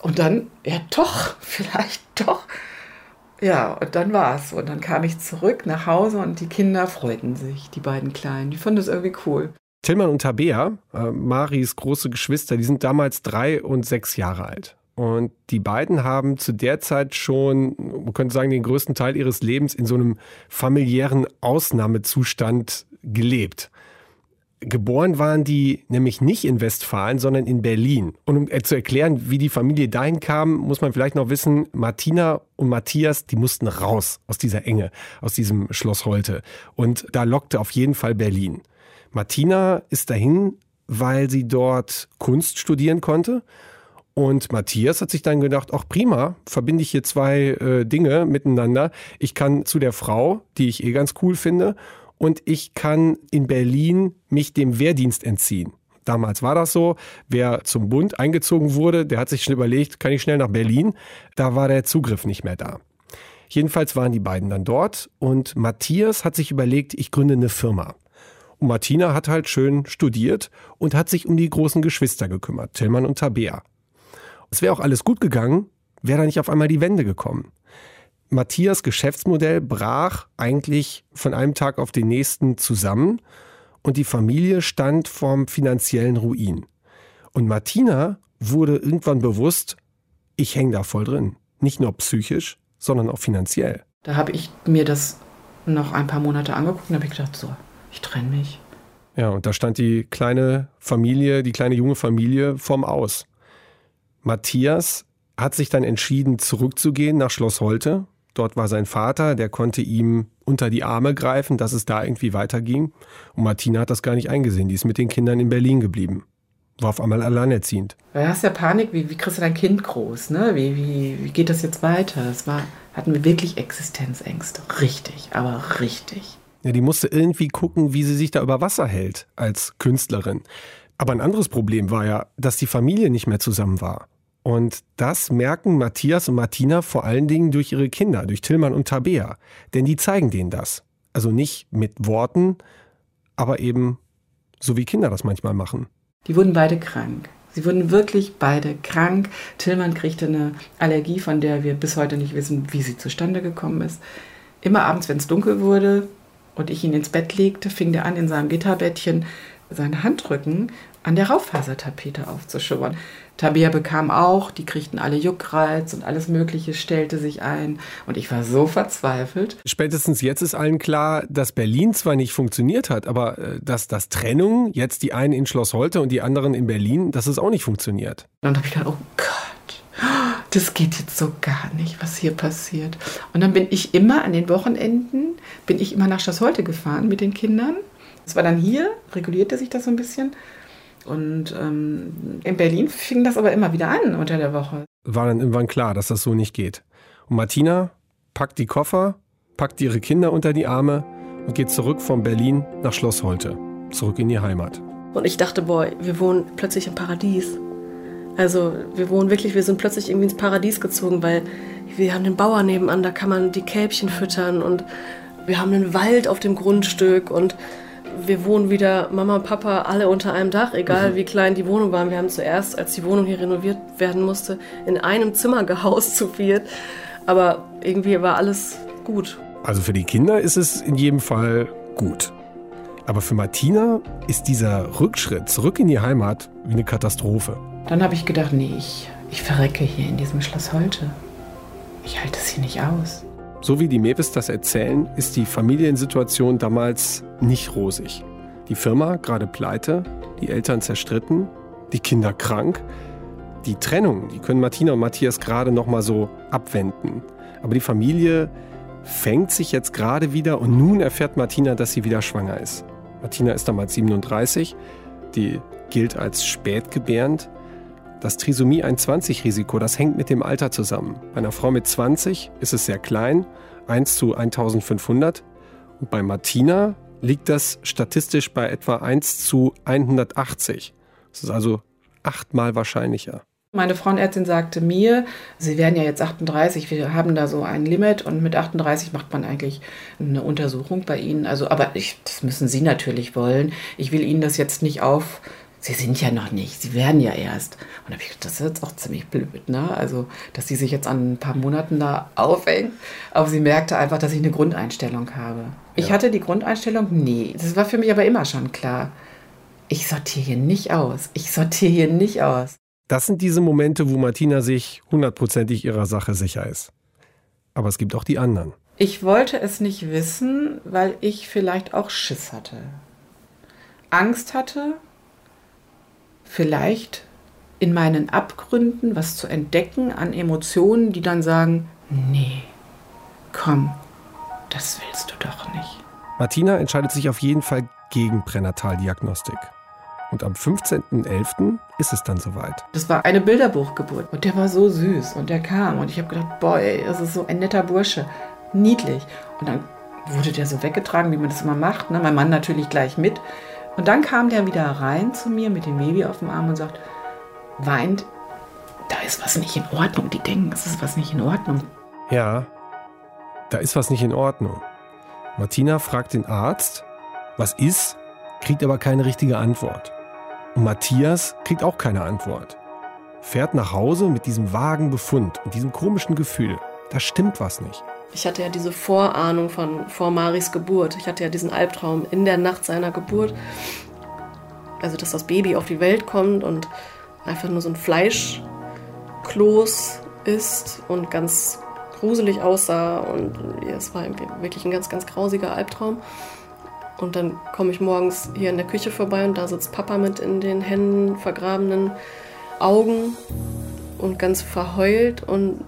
Und dann, ja doch, vielleicht doch. Ja, und dann war es. Und dann kam ich zurück nach Hause und die Kinder freuten sich, die beiden Kleinen. Die fanden es irgendwie cool. Tillmann und Tabea, äh, Maris große Geschwister, die sind damals drei und sechs Jahre alt. Und die beiden haben zu der Zeit schon, man könnte sagen, den größten Teil ihres Lebens in so einem familiären Ausnahmezustand gelebt. Geboren waren die nämlich nicht in Westfalen, sondern in Berlin. Und um zu erklären, wie die Familie dahin kam, muss man vielleicht noch wissen, Martina und Matthias, die mussten raus aus dieser Enge, aus diesem Schloss Holte. Und da lockte auf jeden Fall Berlin. Martina ist dahin, weil sie dort Kunst studieren konnte. Und Matthias hat sich dann gedacht, ach prima, verbinde ich hier zwei äh, Dinge miteinander. Ich kann zu der Frau, die ich eh ganz cool finde, und ich kann in Berlin mich dem Wehrdienst entziehen. Damals war das so. Wer zum Bund eingezogen wurde, der hat sich schon überlegt, kann ich schnell nach Berlin? Da war der Zugriff nicht mehr da. Jedenfalls waren die beiden dann dort und Matthias hat sich überlegt, ich gründe eine Firma. Und Martina hat halt schön studiert und hat sich um die großen Geschwister gekümmert, Tillmann und Tabea. Es wäre auch alles gut gegangen, wäre da nicht auf einmal die Wende gekommen. Matthias Geschäftsmodell brach eigentlich von einem Tag auf den nächsten zusammen und die Familie stand vorm finanziellen Ruin. Und Martina wurde irgendwann bewusst, ich hänge da voll drin. Nicht nur psychisch, sondern auch finanziell. Da habe ich mir das noch ein paar Monate angeguckt und habe gedacht, so, ich trenne mich. Ja, und da stand die kleine Familie, die kleine junge Familie vorm Aus. Matthias hat sich dann entschieden, zurückzugehen nach Schloss Holte, Dort war sein Vater, der konnte ihm unter die Arme greifen, dass es da irgendwie weiterging. Und Martina hat das gar nicht eingesehen. Die ist mit den Kindern in Berlin geblieben. War auf einmal alleinerziehend. Du hast ja Panik, wie, wie kriegst du dein Kind groß? Ne? Wie, wie, wie geht das jetzt weiter? Das war, hatten wir wirklich Existenzängste. Richtig, aber richtig. Ja, die musste irgendwie gucken, wie sie sich da über Wasser hält als Künstlerin. Aber ein anderes Problem war ja, dass die Familie nicht mehr zusammen war. Und das merken Matthias und Martina vor allen Dingen durch ihre Kinder, durch Tillmann und Tabea. Denn die zeigen denen das. Also nicht mit Worten, aber eben so wie Kinder das manchmal machen. Die wurden beide krank. Sie wurden wirklich beide krank. Tillmann kriegte eine Allergie, von der wir bis heute nicht wissen, wie sie zustande gekommen ist. Immer abends, wenn es dunkel wurde und ich ihn ins Bett legte, fing er an, in seinem Gitterbettchen seine Handrücken an der Raufasertapete aufzuschubbern. Tabea bekam auch, die kriegten alle Juckreiz und alles Mögliche stellte sich ein. Und ich war so verzweifelt. Spätestens jetzt ist allen klar, dass Berlin zwar nicht funktioniert hat, aber äh, dass das Trennung, jetzt die einen in Schloss Holte und die anderen in Berlin, dass es auch nicht funktioniert. Und dann habe ich gedacht, oh Gott, das geht jetzt so gar nicht, was hier passiert. Und dann bin ich immer an den Wochenenden, bin ich immer nach Schloss Holte gefahren mit den Kindern. Das war dann hier, regulierte sich das so ein bisschen. Und ähm, in Berlin fing das aber immer wieder an unter der Woche. War dann irgendwann klar, dass das so nicht geht. Und Martina packt die Koffer, packt ihre Kinder unter die Arme und geht zurück von Berlin nach Schloss Holte, zurück in die Heimat. Und ich dachte, boah, wir wohnen plötzlich im Paradies. Also wir wohnen wirklich, wir sind plötzlich irgendwie ins Paradies gezogen, weil wir haben den Bauer nebenan, da kann man die Kälbchen füttern und wir haben einen Wald auf dem Grundstück und wir wohnen wieder, Mama und Papa, alle unter einem Dach, egal mhm. wie klein die Wohnung war. Wir haben zuerst, als die Wohnung hier renoviert werden musste, in einem Zimmer gehaust zu viert. Aber irgendwie war alles gut. Also für die Kinder ist es in jedem Fall gut. Aber für Martina ist dieser Rückschritt zurück in die Heimat wie eine Katastrophe. Dann habe ich gedacht, nee, ich, ich verrecke hier in diesem Schloss Holte. Ich halte es hier nicht aus. So wie die Mewis das erzählen, ist die Familiensituation damals nicht rosig. Die Firma gerade pleite, die Eltern zerstritten, die Kinder krank. Die Trennung, die können Martina und Matthias gerade noch mal so abwenden. Aber die Familie fängt sich jetzt gerade wieder und nun erfährt Martina, dass sie wieder schwanger ist. Martina ist damals 37, die gilt als spätgebärend. Das Trisomie 21-Risiko, das hängt mit dem Alter zusammen. Bei einer Frau mit 20 ist es sehr klein, 1 zu 1500. Und bei Martina liegt das statistisch bei etwa 1 zu 180. Das ist also achtmal wahrscheinlicher. Meine Frauenärztin sagte mir, Sie werden ja jetzt 38, wir haben da so ein Limit und mit 38 macht man eigentlich eine Untersuchung bei Ihnen. Also, aber ich, das müssen Sie natürlich wollen. Ich will Ihnen das jetzt nicht auf. Sie sind ja noch nicht, Sie werden ja erst. Und da habe ich gedacht, das ist jetzt auch ziemlich blöd, ne? Also, dass sie sich jetzt an ein paar Monaten da aufhängt. Aber sie merkte einfach, dass ich eine Grundeinstellung habe. Ich hatte die Grundeinstellung, nee, das war für mich aber immer schon klar. Ich sortiere hier nicht aus. Ich sortiere hier nicht aus. Das sind diese Momente, wo Martina sich hundertprozentig ihrer Sache sicher ist. Aber es gibt auch die anderen. Ich wollte es nicht wissen, weil ich vielleicht auch Schiss hatte. Angst hatte, vielleicht in meinen Abgründen was zu entdecken an Emotionen, die dann sagen, nee, komm, das willst du doch nicht. Martina entscheidet sich auf jeden Fall gegen Pränataldiagnostik. Und am 15.11. ist es dann soweit. Das war eine Bilderbuchgeburt und der war so süß und der kam und ich habe gedacht, boah, ey, das ist so ein netter Bursche, niedlich. Und dann wurde der so weggetragen, wie man das immer macht. Ne? Mein Mann natürlich gleich mit. Und dann kam der wieder rein zu mir mit dem Baby auf dem Arm und sagt, weint, da ist was nicht in Ordnung. Die denken, es ist was nicht in Ordnung. Ja, da ist was nicht in Ordnung. Martina fragt den Arzt, was ist, kriegt aber keine richtige Antwort. Und Matthias kriegt auch keine Antwort. Fährt nach Hause mit diesem vagen Befund und diesem komischen Gefühl. Da stimmt was nicht. Ich hatte ja diese Vorahnung von vor Maris Geburt. Ich hatte ja diesen Albtraum in der Nacht seiner Geburt. Also, dass das Baby auf die Welt kommt und einfach nur so ein Fleischkloß ist und ganz gruselig aussah. Und es war wirklich ein ganz, ganz grausiger Albtraum. Und dann komme ich morgens hier in der Küche vorbei und da sitzt Papa mit in den Händen vergrabenen Augen und ganz verheult und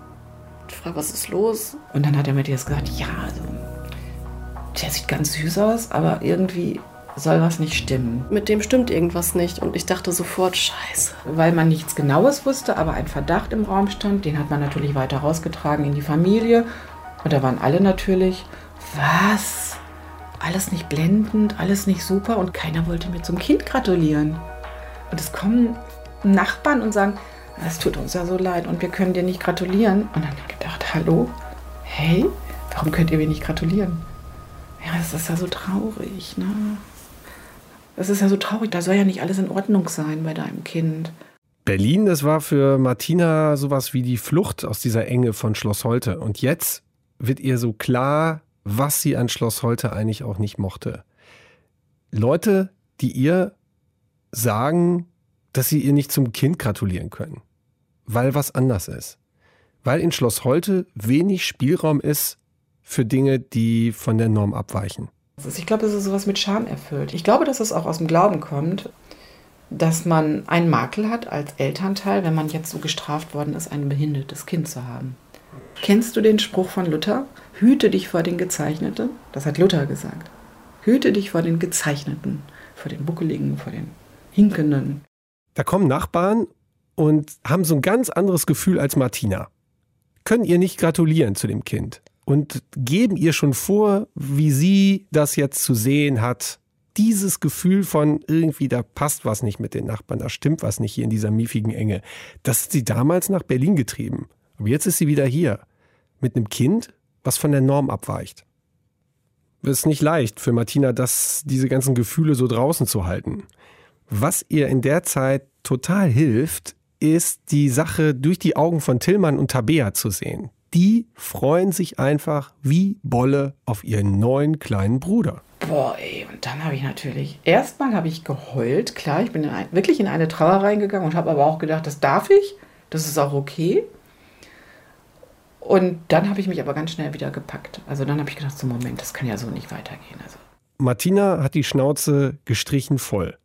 ich frage, was ist los? Und dann hat er mir das gesagt, ja, also, der sieht ganz süß aus, aber irgendwie soll was nicht stimmen. Mit dem stimmt irgendwas nicht und ich dachte sofort, scheiße. Weil man nichts Genaues wusste, aber ein Verdacht im Raum stand, den hat man natürlich weiter rausgetragen in die Familie und da waren alle natürlich, was? Alles nicht blendend, alles nicht super und keiner wollte mir zum Kind gratulieren. Und es kommen Nachbarn und sagen, es tut uns ja so leid und wir können dir nicht gratulieren. Und dann gedacht, hallo, hey, warum könnt ihr mir nicht gratulieren? Ja, das ist ja so traurig, ne? Das ist ja so traurig, da soll ja nicht alles in Ordnung sein bei deinem Kind. Berlin, das war für Martina sowas wie die Flucht aus dieser Enge von Schloss Holte. Und jetzt wird ihr so klar, was sie an Schloss Holte eigentlich auch nicht mochte. Leute, die ihr sagen, dass sie ihr nicht zum Kind gratulieren können, weil was anders ist. Weil in Schloss Holte wenig Spielraum ist für Dinge, die von der Norm abweichen. Ich glaube, es ist sowas mit Scham erfüllt. Ich glaube, dass es auch aus dem Glauben kommt, dass man einen Makel hat als Elternteil, wenn man jetzt so gestraft worden ist, ein behindertes Kind zu haben. Kennst du den Spruch von Luther? Hüte dich vor den Gezeichneten. Das hat Luther gesagt. Hüte dich vor den Gezeichneten, vor den Buckeligen, vor den Hinkenden. Da kommen Nachbarn und haben so ein ganz anderes Gefühl als Martina. Können ihr nicht gratulieren zu dem Kind und geben ihr schon vor, wie sie das jetzt zu sehen hat. Dieses Gefühl von irgendwie, da passt was nicht mit den Nachbarn, da stimmt was nicht hier in dieser miefigen Enge. Das hat sie damals nach Berlin getrieben. Aber jetzt ist sie wieder hier. Mit einem Kind, was von der Norm abweicht. Es ist nicht leicht für Martina, das, diese ganzen Gefühle so draußen zu halten. Was ihr in der Zeit total hilft, ist die Sache durch die Augen von Tillmann und Tabea zu sehen. Die freuen sich einfach wie Bolle auf ihren neuen kleinen Bruder. Boah, ey, und dann habe ich natürlich, erstmal habe ich geheult, klar, ich bin in ein, wirklich in eine Trauer reingegangen und habe aber auch gedacht, das darf ich, Das ist auch okay. Und dann habe ich mich aber ganz schnell wieder gepackt. Also dann habe ich gedacht, so Moment, das kann ja so nicht weitergehen. Also Martina hat die Schnauze gestrichen voll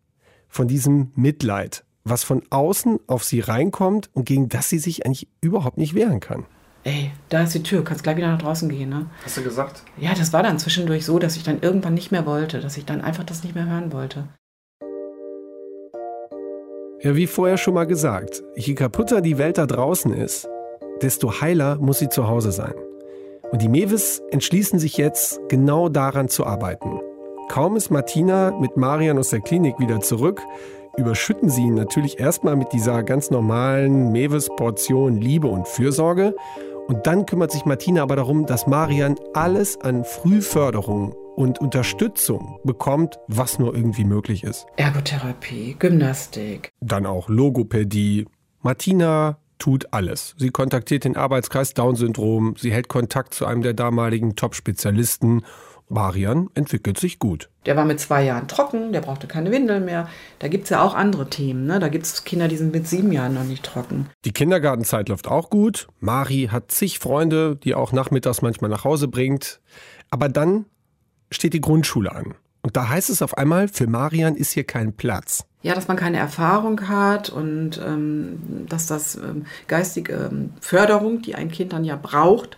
von diesem Mitleid, was von außen auf sie reinkommt und gegen das sie sich eigentlich überhaupt nicht wehren kann. ey, da ist die Tür, kannst gleich wieder nach draußen gehen, ne? Hast du gesagt? Ja, das war dann zwischendurch so, dass ich dann irgendwann nicht mehr wollte, dass ich dann einfach das nicht mehr hören wollte. Ja, wie vorher schon mal gesagt, je kaputter die Welt da draußen ist, desto heiler muss sie zu Hause sein. Und die Mewis entschließen sich jetzt, genau daran zu arbeiten. Kaum ist Martina mit Marian aus der Klinik wieder zurück, überschütten sie ihn natürlich erstmal mit dieser ganz normalen Mewis-Portion Liebe und Fürsorge. Und dann kümmert sich Martina aber darum, dass Marian alles an Frühförderung und Unterstützung bekommt, was nur irgendwie möglich ist. Ergotherapie, Gymnastik. Dann auch Logopädie. Martina tut alles. Sie kontaktiert den Arbeitskreis Down-Syndrom, sie hält Kontakt zu einem der damaligen Top-Spezialisten. Marian entwickelt sich gut. Der war mit zwei Jahren trocken, der brauchte keine Windeln mehr. Da gibt es ja auch andere Themen. Ne? Da gibt es Kinder, die sind mit sieben Jahren noch nicht trocken. Die Kindergartenzeit läuft auch gut. Mari hat zig Freunde, die auch nachmittags manchmal nach Hause bringt. Aber dann steht die Grundschule an. Und da heißt es auf einmal, für Marian ist hier kein Platz. Ja, dass man keine Erfahrung hat und ähm, dass das ähm, geistige ähm, Förderung, die ein Kind dann ja braucht,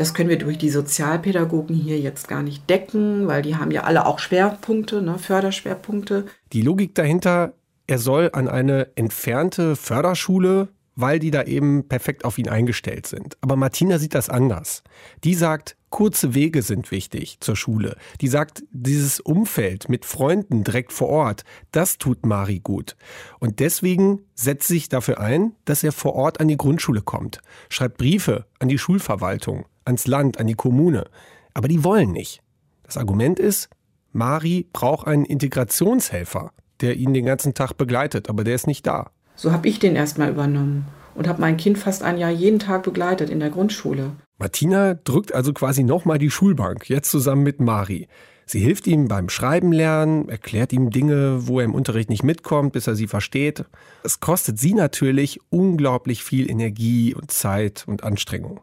das können wir durch die Sozialpädagogen hier jetzt gar nicht decken, weil die haben ja alle auch Schwerpunkte, ne, Förderschwerpunkte. Die Logik dahinter, er soll an eine entfernte Förderschule, weil die da eben perfekt auf ihn eingestellt sind. Aber Martina sieht das anders. Die sagt, kurze Wege sind wichtig zur Schule. Die sagt, dieses Umfeld mit Freunden direkt vor Ort, das tut Mari gut. Und deswegen setzt sich dafür ein, dass er vor Ort an die Grundschule kommt, schreibt Briefe an die Schulverwaltung, ans Land, an die Kommune. Aber die wollen nicht. Das Argument ist, Mari braucht einen Integrationshelfer, der ihn den ganzen Tag begleitet, aber der ist nicht da. So habe ich den erstmal übernommen und habe mein Kind fast ein Jahr jeden Tag begleitet in der Grundschule. Martina drückt also quasi nochmal die Schulbank, jetzt zusammen mit Mari. Sie hilft ihm beim Schreiben lernen, erklärt ihm Dinge, wo er im Unterricht nicht mitkommt, bis er sie versteht. Es kostet sie natürlich unglaublich viel Energie und Zeit und Anstrengung.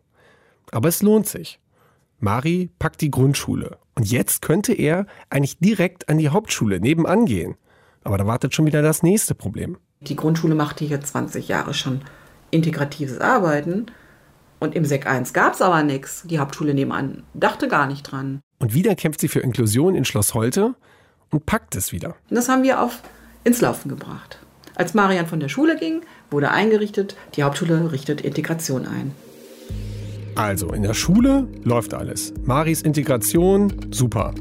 Aber es lohnt sich. Mari packt die Grundschule. Und jetzt könnte er eigentlich direkt an die Hauptschule nebenan gehen. Aber da wartet schon wieder das nächste Problem. Die Grundschule machte hier 20 Jahre schon integratives Arbeiten. Und im Sek 1 gab es aber nichts. Die Hauptschule nebenan dachte gar nicht dran. Und wieder kämpft sie für Inklusion in Schloss Holte und packt es wieder. Und das haben wir auf ins Laufen gebracht. Als Marian von der Schule ging, wurde eingerichtet, die Hauptschule richtet Integration ein. Also, in der Schule läuft alles. Maris Integration, super.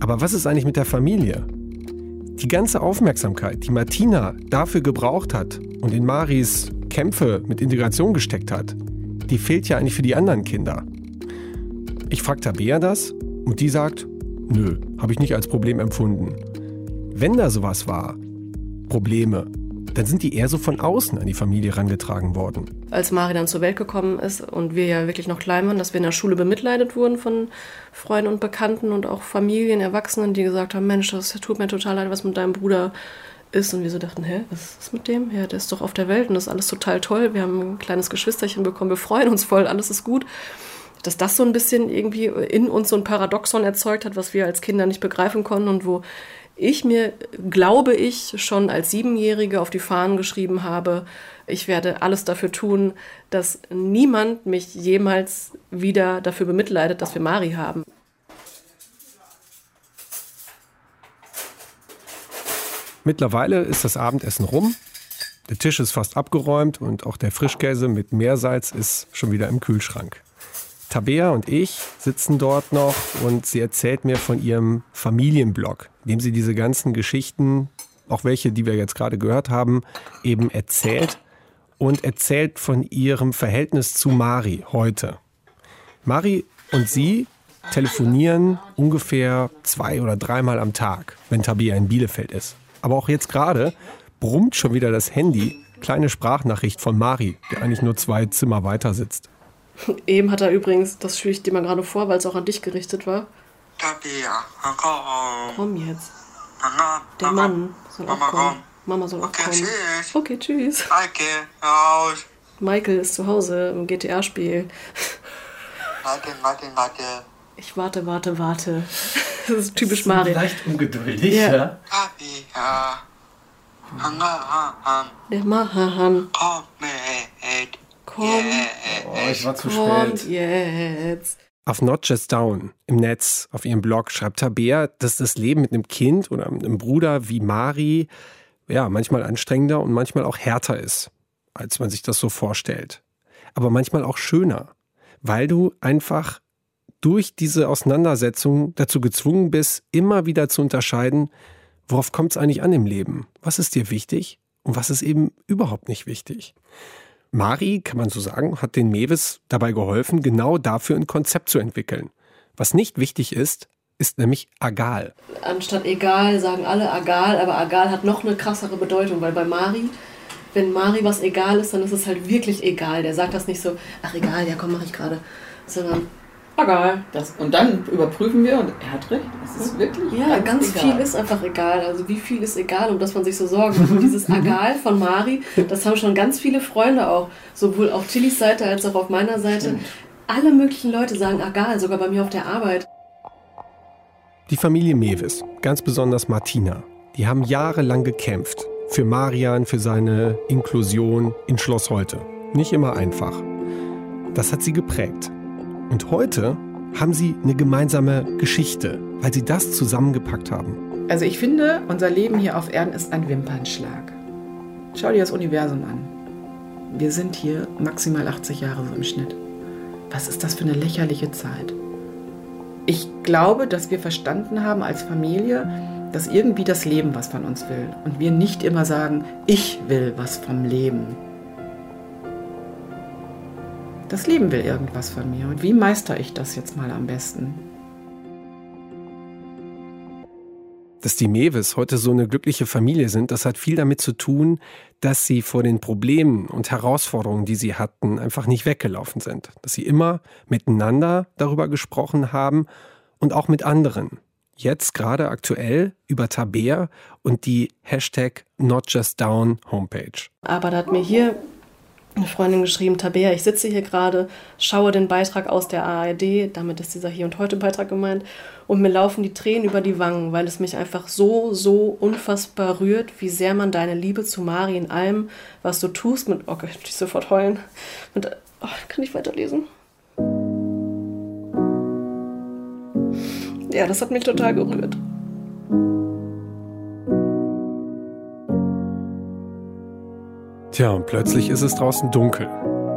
Aber was ist eigentlich mit der Familie? Die ganze Aufmerksamkeit, die Martina dafür gebraucht hat und in Maris Kämpfe mit Integration gesteckt hat, die fehlt ja eigentlich für die anderen Kinder. Ich frage Tabea das und die sagt, nö, habe ich nicht als Problem empfunden. Wenn da sowas war, Probleme, dann sind die eher so von außen an die Familie herangetragen worden. Als Mari dann zur Welt gekommen ist und wir ja wirklich noch klein waren, dass wir in der Schule bemitleidet wurden von Freunden und Bekannten und auch Familien, Erwachsenen, die gesagt haben, Mensch, das tut mir total leid, was mit deinem Bruder ist. Und wir so dachten, hä, was ist mit dem? Ja, der ist doch auf der Welt und das ist alles total toll. Wir haben ein kleines Geschwisterchen bekommen, wir freuen uns voll, alles ist gut. Dass das so ein bisschen irgendwie in uns so ein Paradoxon erzeugt hat, was wir als Kinder nicht begreifen konnten und wo ich mir, glaube ich, schon als Siebenjährige auf die Fahnen geschrieben habe, ich werde alles dafür tun, dass niemand mich jemals wieder dafür bemitleidet, dass wir Mari haben. Mittlerweile ist das Abendessen rum. Der Tisch ist fast abgeräumt und auch der Frischkäse mit Meersalz ist schon wieder im Kühlschrank. Tabea und ich sitzen dort noch und sie erzählt mir von ihrem Familienblog, in dem sie diese ganzen Geschichten, auch welche, die wir jetzt gerade gehört haben, eben erzählt und erzählt von ihrem Verhältnis zu Mari heute. Mari und sie telefonieren ungefähr zwei oder dreimal am Tag, wenn Tabea in Bielefeld ist. Aber auch jetzt gerade brummt schon wieder das Handy. Kleine Sprachnachricht von Mari, der eigentlich nur zwei Zimmer weiter sitzt. Eben hat er übrigens, das führe ich dir mal gerade vor, weil es auch an dich gerichtet war. Komm. Komm jetzt. Der Mann soll Mama, auch kommen. komm. Mama soll auch Okay, kommen. tschüss. Okay, tschüss. Danke, raus. Michael ist zu Hause im GTA-Spiel. Warte, warte, warte. Ich warte, warte, warte. Das ist typisch Mario. Leicht ungeduldig, Ja. ja. Der Mahahan Komm mit. Komm. Oh, ich war zu kommt spät. jetzt. Auf Not Just Down im Netz, auf ihrem Blog, schreibt Tabea, dass das Leben mit einem Kind oder einem Bruder wie Mari ja manchmal anstrengender und manchmal auch härter ist, als man sich das so vorstellt. Aber manchmal auch schöner, weil du einfach durch diese Auseinandersetzung dazu gezwungen bist, immer wieder zu unterscheiden, worauf kommt es eigentlich an im Leben? Was ist dir wichtig und was ist eben überhaupt nicht wichtig? Mari, kann man so sagen, hat den Mewes dabei geholfen, genau dafür ein Konzept zu entwickeln. Was nicht wichtig ist, ist nämlich Agal. Anstatt egal sagen alle egal, aber egal hat noch eine krassere Bedeutung, weil bei Mari, wenn Mari was egal ist, dann ist es halt wirklich egal. Der sagt das nicht so, ach egal, ja komm, mach ich gerade, sondern Egal. Das, und dann überprüfen wir und er hat recht. Es ist wirklich Ja, ganz, egal. viel ist einfach egal. Also wie viel ist egal, um das man sich so sorgen muss. Und dieses Egal von Mari, das haben schon ganz viele Freunde auch, sowohl auf Tillys Seite als auch auf meiner Seite. Alle möglichen Leute sagen Egal, sogar bei mir auf der Arbeit. Die Familie Mewes, ganz besonders Martina, die haben jahrelang gekämpft. Für Marian, für seine Inklusion in Schloss Holte. Nicht immer einfach. Das hat sie geprägt. Und heute haben sie eine gemeinsame Geschichte, weil sie das zusammengepackt haben. Also ich finde, unser Leben hier auf Erden ist ein Wimpernschlag. Schau dir das Universum an. Wir sind hier maximal 80 Jahre so im Schnitt. Was ist das für eine lächerliche Zeit? Ich glaube, dass wir verstanden haben als Familie, dass irgendwie das Leben was von uns will. Und wir nicht immer sagen, ich will was vom Leben. Das Leben will irgendwas von mir. Und wie meistere ich das jetzt mal am besten? Dass die Mewes heute so eine glückliche Familie sind, das hat viel damit zu tun, dass sie vor den Problemen und Herausforderungen, die sie hatten, einfach nicht weggelaufen sind. Dass sie immer miteinander darüber gesprochen haben und auch mit anderen. Jetzt gerade aktuell über Tabea und die Hashtag NotJustDown Homepage. Aber da hat mir hier eine Freundin geschrieben, Tabea, ich sitze hier gerade, schaue den Beitrag aus der ARD, damit ist dieser Hier und Heute Beitrag gemeint, und mir laufen die Tränen über die Wangen, weil es mich einfach so, so unfassbar rührt, wie sehr man deine Liebe zu Mari in allem, was du tust, mit, oh Gott, ich sofort heulen, mit, oh, kann ich weiterlesen? Ja, das hat mich total gerührt. Tja, und plötzlich ist es draußen dunkel.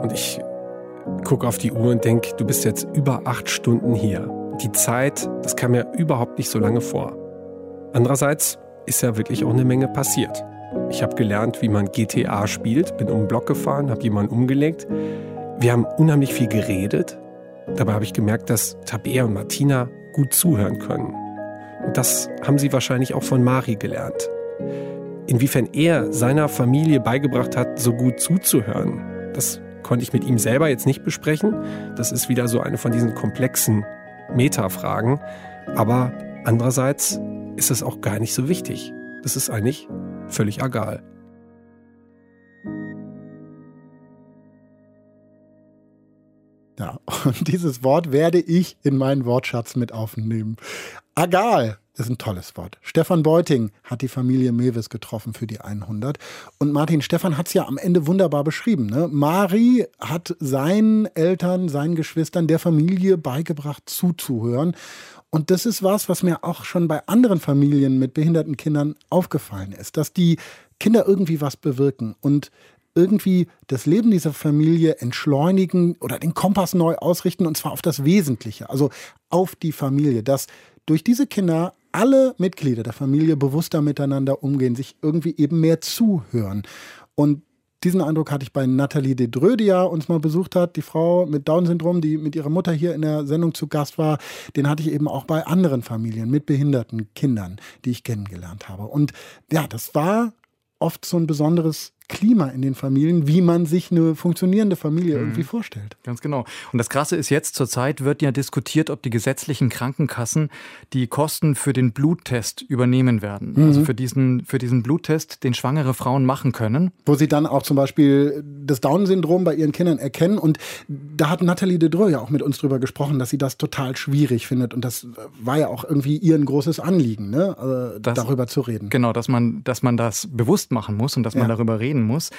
Und ich gucke auf die Uhr und denke, du bist jetzt über acht Stunden hier. Die Zeit, das kam mir überhaupt nicht so lange vor. Andererseits ist ja wirklich auch eine Menge passiert. Ich habe gelernt, wie man GTA spielt, bin um den Block gefahren, habe jemanden umgelegt. Wir haben unheimlich viel geredet. Dabei habe ich gemerkt, dass Tabea und Martina gut zuhören können. Und das haben sie wahrscheinlich auch von Mari gelernt. Inwiefern er seiner Familie beigebracht hat, so gut zuzuhören, das konnte ich mit ihm selber jetzt nicht besprechen. Das ist wieder so eine von diesen komplexen Metafragen. Aber andererseits ist es auch gar nicht so wichtig. Das ist eigentlich völlig egal. Ja, und dieses Wort werde ich in meinen Wortschatz mit aufnehmen. Agal ist ein tolles Wort. Stefan Beuting hat die Familie Mewes getroffen für die 100. Und Martin Stefan hat es ja am Ende wunderbar beschrieben. Ne? Mari hat seinen Eltern, seinen Geschwistern, der Familie beigebracht, zuzuhören. Und das ist was, was mir auch schon bei anderen Familien mit behinderten Kindern aufgefallen ist, dass die Kinder irgendwie was bewirken und irgendwie das Leben dieser Familie entschleunigen oder den Kompass neu ausrichten und zwar auf das Wesentliche, also auf die Familie, dass durch diese Kinder alle Mitglieder der Familie bewusster miteinander umgehen, sich irgendwie eben mehr zuhören. Und diesen Eindruck hatte ich bei Nathalie de Dreux, die ja uns mal besucht hat, die Frau mit Down-Syndrom, die mit ihrer Mutter hier in der Sendung zu Gast war. Den hatte ich eben auch bei anderen Familien mit behinderten Kindern, die ich kennengelernt habe. Und ja, das war oft so ein besonderes Klima in den Familien, wie man sich eine funktionierende Familie Mhm. irgendwie vorstellt. Ganz genau. Und das Krasse ist jetzt, zurzeit wird ja diskutiert, ob die gesetzlichen Krankenkassen die Kosten für den Bluttest übernehmen werden. Mhm. Also für diesen, für diesen Bluttest, den schwangere Frauen machen können. Wo sie dann auch zum Beispiel das Down-Syndrom bei ihren Kindern erkennen. Und da hat Nathalie de Dreux ja auch mit uns drüber gesprochen, dass sie das total schwierig findet. Und das war ja auch irgendwie ihr ein großes Anliegen, ne? äh, darüber zu reden. Genau, dass man, dass man das bewusst machen muss und dass man Ja. darüber reden muss.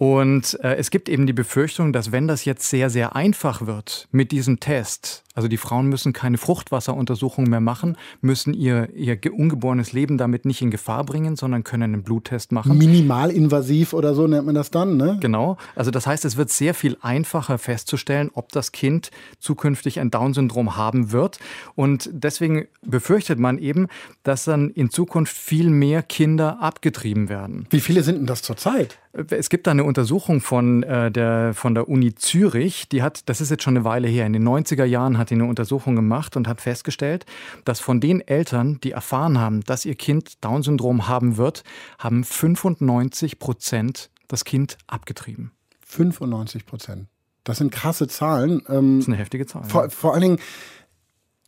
Und äh, es gibt eben die Befürchtung, dass wenn das jetzt sehr, sehr einfach wird mit diesem Test, also die Frauen müssen keine Fruchtwasseruntersuchung mehr machen, müssen ihr, ihr ge- ungeborenes Leben damit nicht in Gefahr bringen, sondern können einen Bluttest machen. Minimalinvasiv oder so nennt man das dann, ne? Genau. Also das heißt, es wird sehr viel einfacher festzustellen, ob das Kind zukünftig ein Down-Syndrom haben wird. Und deswegen befürchtet man eben, dass dann in Zukunft viel mehr Kinder abgetrieben werden. Wie viele sind denn das zurzeit? Es gibt da eine Untersuchung von, äh, der, von der Uni Zürich, die hat, das ist jetzt schon eine Weile her, in den 90er Jahren hat die eine Untersuchung gemacht und hat festgestellt, dass von den Eltern, die erfahren haben, dass ihr Kind Down-Syndrom haben wird, haben 95 Prozent das Kind abgetrieben. 95 Prozent. Das sind krasse Zahlen. Ähm, Das ist eine heftige Zahl. Vor, ja. vor allen Dingen,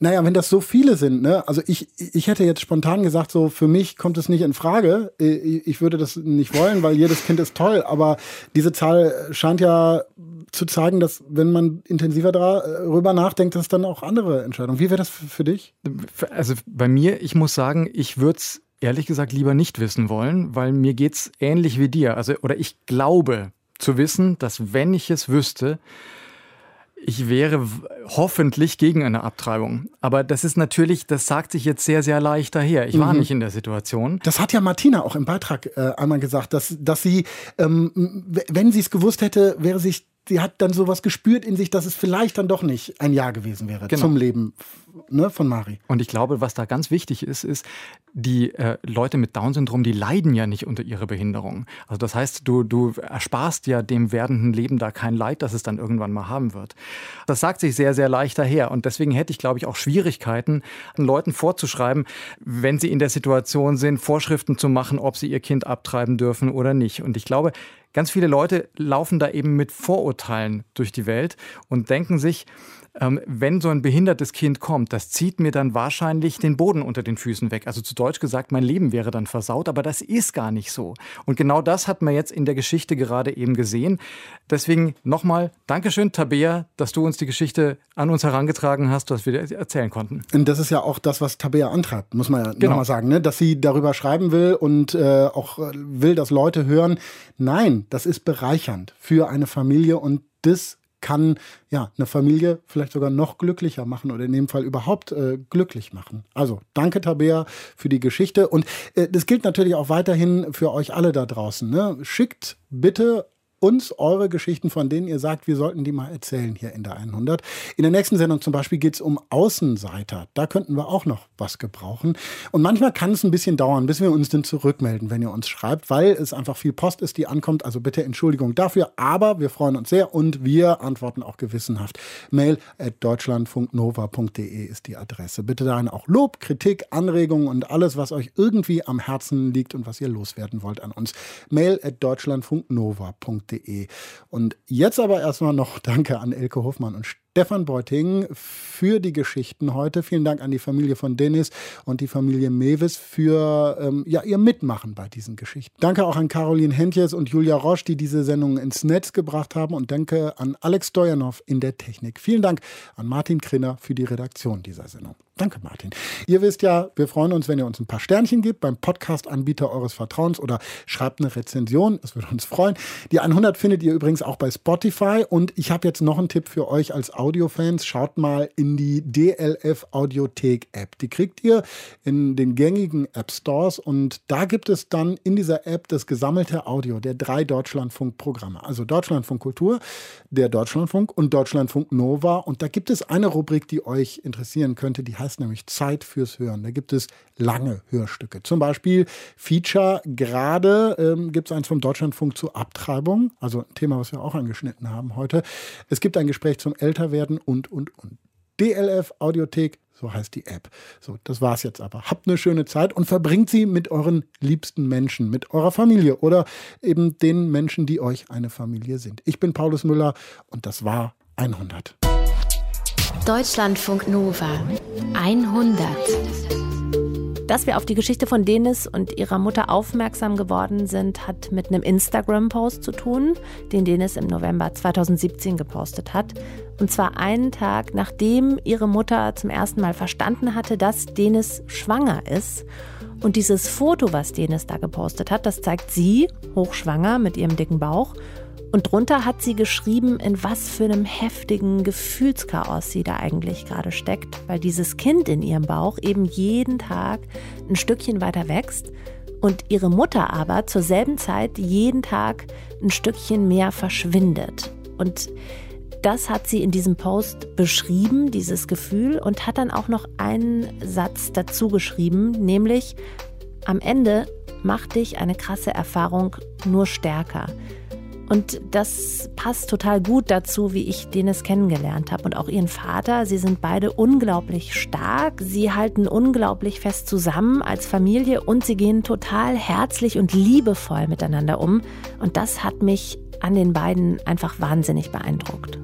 naja, wenn das so viele sind, ne? Also ich, ich hätte jetzt spontan gesagt, so für mich kommt es nicht in Frage. Ich ich würde das nicht wollen, weil jedes Kind ist toll. Aber diese Zahl scheint ja zu zeigen, dass wenn man intensiver darüber nachdenkt, dass dann auch andere Entscheidungen. Wie wäre das für, dich? Also bei mir, ich muss sagen, ich würde es ehrlich gesagt lieber nicht wissen wollen, weil mir geht es ähnlich wie dir. Also, oder ich glaube zu wissen, dass wenn ich es wüsste, ich wäre hoffentlich gegen eine Abtreibung. Aber das ist natürlich, das sagt sich jetzt sehr, sehr leicht daher. Ich war Mhm. nicht in der Situation. Das hat ja Martina auch im Beitrag äh, einmal gesagt, dass, dass sie, ähm, wenn sie es gewusst hätte, wäre sich, sie hat dann sowas gespürt in sich, dass es vielleicht dann doch nicht ein Ja gewesen wäre Genau. zum Leben ne, von Mari. Und ich glaube, was da ganz wichtig ist, ist, die äh, Leute mit Down-Syndrom, die leiden ja nicht unter ihrer Behinderung. Also das heißt, du, du ersparst ja dem werdenden Leben da kein Leid, das es dann irgendwann mal haben wird. Das sagt sich sehr, sehr leicht daher. Und deswegen hätte ich, glaube ich, auch Schwierigkeiten, Leuten vorzuschreiben, wenn sie in der Situation sind, Vorschriften zu machen, ob sie ihr Kind abtreiben dürfen oder nicht. Und ich glaube, ganz viele Leute laufen da eben mit Vorurteilen durch die Welt und denken sich, ähm, wenn so ein behindertes Kind kommt, das zieht mir dann wahrscheinlich den Boden unter den Füßen weg. Also zu Deutsch gesagt, mein Leben wäre dann versaut, aber das ist gar nicht so. Und genau das hat man jetzt in der Geschichte gerade eben gesehen. Deswegen nochmal Dankeschön, Tabea, dass du uns die Geschichte an uns herangetragen hast, dass wir dir erzählen konnten. Und das ist ja auch das, was Tabea antreibt, muss man ja Genau. nochmal sagen, ne? dass sie darüber schreiben will und äh, auch äh, will, dass Leute hören, nein, das ist bereichernd für eine Familie und das kann ja eine Familie vielleicht sogar noch glücklicher machen oder in dem Fall überhaupt äh, glücklich machen. Also danke Tabea für die Geschichte und äh, das gilt natürlich auch weiterhin für euch alle da draußen. Ne? Schickt bitte uns eure Geschichten, von denen ihr sagt, wir sollten die mal erzählen hier in der 100. In der nächsten Sendung zum Beispiel geht es um Außenseiter. Da könnten wir auch noch was gebrauchen. Und manchmal kann es ein bisschen dauern, bis wir uns dann zurückmelden, wenn ihr uns schreibt, weil es einfach viel Post ist, die ankommt. Also bitte Entschuldigung dafür. Aber wir freuen uns sehr und wir antworten auch gewissenhaft. Mail at deutschlandfunknova.de ist die Adresse. Bitte dahin auch Lob, Kritik, Anregungen und alles, was euch irgendwie am Herzen liegt und was ihr loswerden wollt an uns. Mail at deutschlandfunknova.de. Und jetzt aber erstmal noch Danke an Elke Hofmann und Stefan Beuting für die Geschichten heute. Vielen Dank an die Familie von Dennis und die Familie Mewes für ähm, ja, ihr Mitmachen bei diesen Geschichten. Danke auch an Caroline Hentjes und Julia Roche, die diese Sendung ins Netz gebracht haben. Und danke an Alex Stojanov in der Technik. Vielen Dank an Martin Krinner für die Redaktion dieser Sendung. Danke, Martin. Ihr wisst ja, wir freuen uns, wenn ihr uns ein paar Sternchen gebt beim Podcast-Anbieter eures Vertrauens oder schreibt eine Rezension. Es würde uns freuen. Die 100 findet ihr übrigens auch bei Spotify. Und ich habe jetzt noch einen Tipp für euch als Audiofans. Schaut mal in die DLF Audiothek App. Die kriegt ihr in den gängigen App Stores. Und da gibt es dann in dieser App das gesammelte Audio der drei Deutschlandfunk-Programme. Also Deutschlandfunk Kultur, der Deutschlandfunk und Deutschlandfunk Nova. Und da gibt es eine Rubrik, die euch interessieren könnte. Die heißt nämlich Zeit fürs Hören. Da gibt es lange Hörstücke. Zum Beispiel Feature. Gerade ähm, gibt es eins vom Deutschlandfunk zur Abtreibung. Also ein Thema, was wir auch angeschnitten haben heute. Es gibt ein Gespräch zum Älterwerden und, und, und. DLF Audiothek, so heißt die App. So, das war's jetzt aber. Habt eine schöne Zeit und verbringt sie mit euren liebsten Menschen, mit eurer Familie oder eben den Menschen, die euch eine Familie sind. Ich bin Paulus Müller und das war 100. Deutschlandfunk Nova 100. Dass wir auf die Geschichte von Denis und ihrer Mutter aufmerksam geworden sind, hat mit einem Instagram-Post zu tun, den Denis im November 2017 gepostet hat. Und zwar einen Tag, nachdem ihre Mutter zum ersten Mal verstanden hatte, dass Denis schwanger ist. Und dieses Foto, was Denis da gepostet hat, das zeigt sie, hochschwanger mit ihrem dicken Bauch. Und drunter hat sie geschrieben, in was für einem heftigen Gefühlschaos sie da eigentlich gerade steckt, weil dieses Kind in ihrem Bauch eben jeden Tag ein Stückchen weiter wächst und ihre Mutter aber zur selben Zeit jeden Tag ein Stückchen mehr verschwindet. Und das hat sie in diesem Post beschrieben, dieses Gefühl, und hat dann auch noch einen Satz dazu geschrieben, nämlich am Ende macht dich eine krasse Erfahrung nur stärker. Und das passt total gut dazu, wie ich Dennis kennengelernt habe und auch ihren Vater. Sie sind beide unglaublich stark. Sie halten unglaublich fest zusammen als Familie und sie gehen total herzlich und liebevoll miteinander um. Und das hat mich an den beiden einfach wahnsinnig beeindruckt.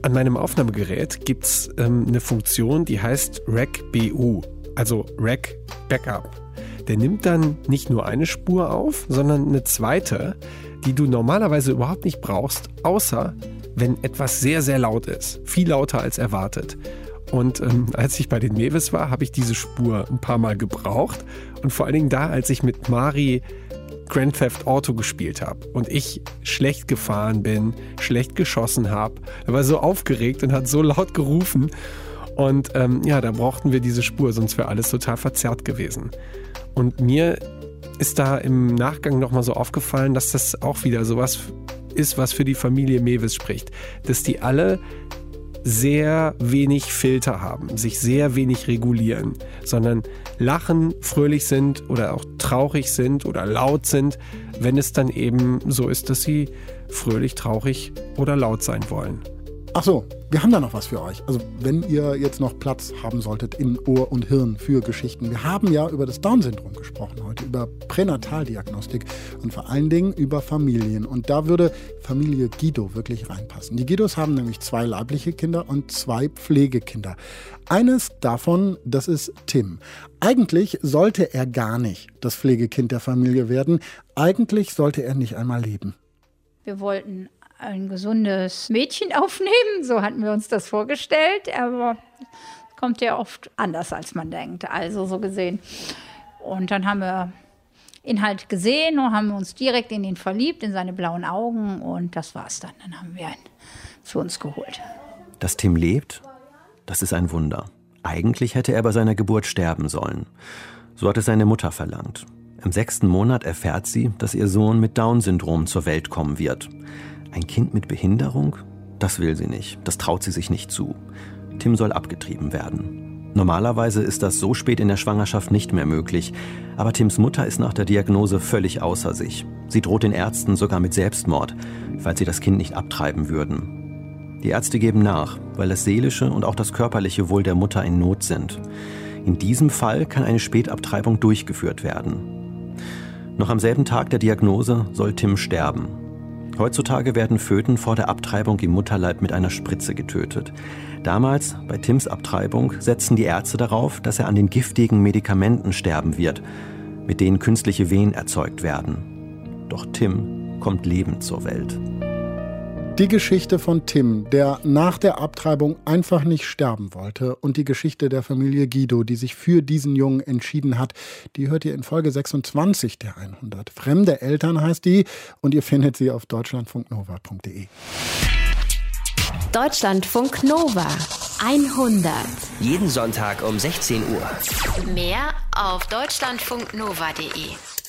An meinem Aufnahmegerät gibt es ähm, eine Funktion, die heißt REC-BU, also REC Backup der nimmt dann nicht nur eine Spur auf, sondern eine zweite, die du normalerweise überhaupt nicht brauchst, außer wenn etwas sehr, sehr laut ist. Viel lauter als erwartet. Und ähm, als ich bei den Mewis war, habe ich diese Spur ein paar Mal gebraucht. Und vor allen Dingen da, als ich mit Mari Grand Theft Auto gespielt habe und ich schlecht gefahren bin, schlecht geschossen habe. Er war so aufgeregt und hat so laut gerufen. Und ähm, ja, da brauchten wir diese Spur, sonst wäre alles total verzerrt gewesen. Und mir ist da im Nachgang nochmal so aufgefallen, dass das auch wieder sowas ist, was für die Familie Mewis spricht. Dass die alle sehr wenig Filter haben, sich sehr wenig regulieren, sondern lachen, fröhlich sind oder auch traurig sind oder laut sind, wenn es dann eben so ist, dass sie fröhlich, traurig oder laut sein wollen. Ach so, wir haben da noch was für euch. Also wenn ihr jetzt noch Platz haben solltet in Ohr und Hirn für Geschichten. Wir haben ja über das Down-Syndrom gesprochen heute, über Pränataldiagnostik und vor allen Dingen über Familien. Und da würde Familie Guido wirklich reinpassen. Die Guidos haben nämlich zwei leibliche Kinder und zwei Pflegekinder. Eines davon, das ist Tim. Eigentlich sollte er gar nicht das Pflegekind der Familie werden. Eigentlich sollte er nicht einmal leben. Wir wollten ein gesundes Mädchen aufnehmen. So hatten wir uns das vorgestellt. Aber es kommt ja oft anders, als man denkt. Also so gesehen. Und dann haben wir ihn halt gesehen und haben uns direkt in ihn verliebt, in seine blauen Augen. Und das war's dann. Dann haben wir ihn zu uns geholt. Dass Tim lebt, das ist ein Wunder. Eigentlich hätte er bei seiner Geburt sterben sollen. So hat es seine Mutter verlangt. Im sechsten Monat erfährt sie, dass ihr Sohn mit Down-Syndrom zur Welt kommen wird. Ein Kind mit Behinderung? Das will sie nicht. Das traut sie sich nicht zu. Tim soll abgetrieben werden. Normalerweise ist das so spät in der Schwangerschaft nicht mehr möglich. Aber Tims Mutter ist nach der Diagnose völlig außer sich. Sie droht den Ärzten sogar mit Selbstmord, falls sie das Kind nicht abtreiben würden. Die Ärzte geben nach, weil das seelische und auch das körperliche Wohl der Mutter in Not sind. In diesem Fall kann eine Spätabtreibung durchgeführt werden. Noch am selben Tag der Diagnose soll Tim sterben. Heutzutage werden Föten vor der Abtreibung im Mutterleib mit einer Spritze getötet. Damals, bei Tims Abtreibung, setzten die Ärzte darauf, dass er an den giftigen Medikamenten sterben wird, mit denen künstliche Wehen erzeugt werden. Doch Tim kommt lebend zur Welt. Die Geschichte von Tim, der nach der Abtreibung einfach nicht sterben wollte und die Geschichte der Familie Guido, die sich für diesen Jungen entschieden hat, die hört ihr in Folge 26 der 100. Fremde Eltern heißt die und ihr findet sie auf deutschlandfunknova.de. Deutschlandfunk Nova 100. Jeden Sonntag um 16 Uhr. Mehr auf deutschlandfunknova.de.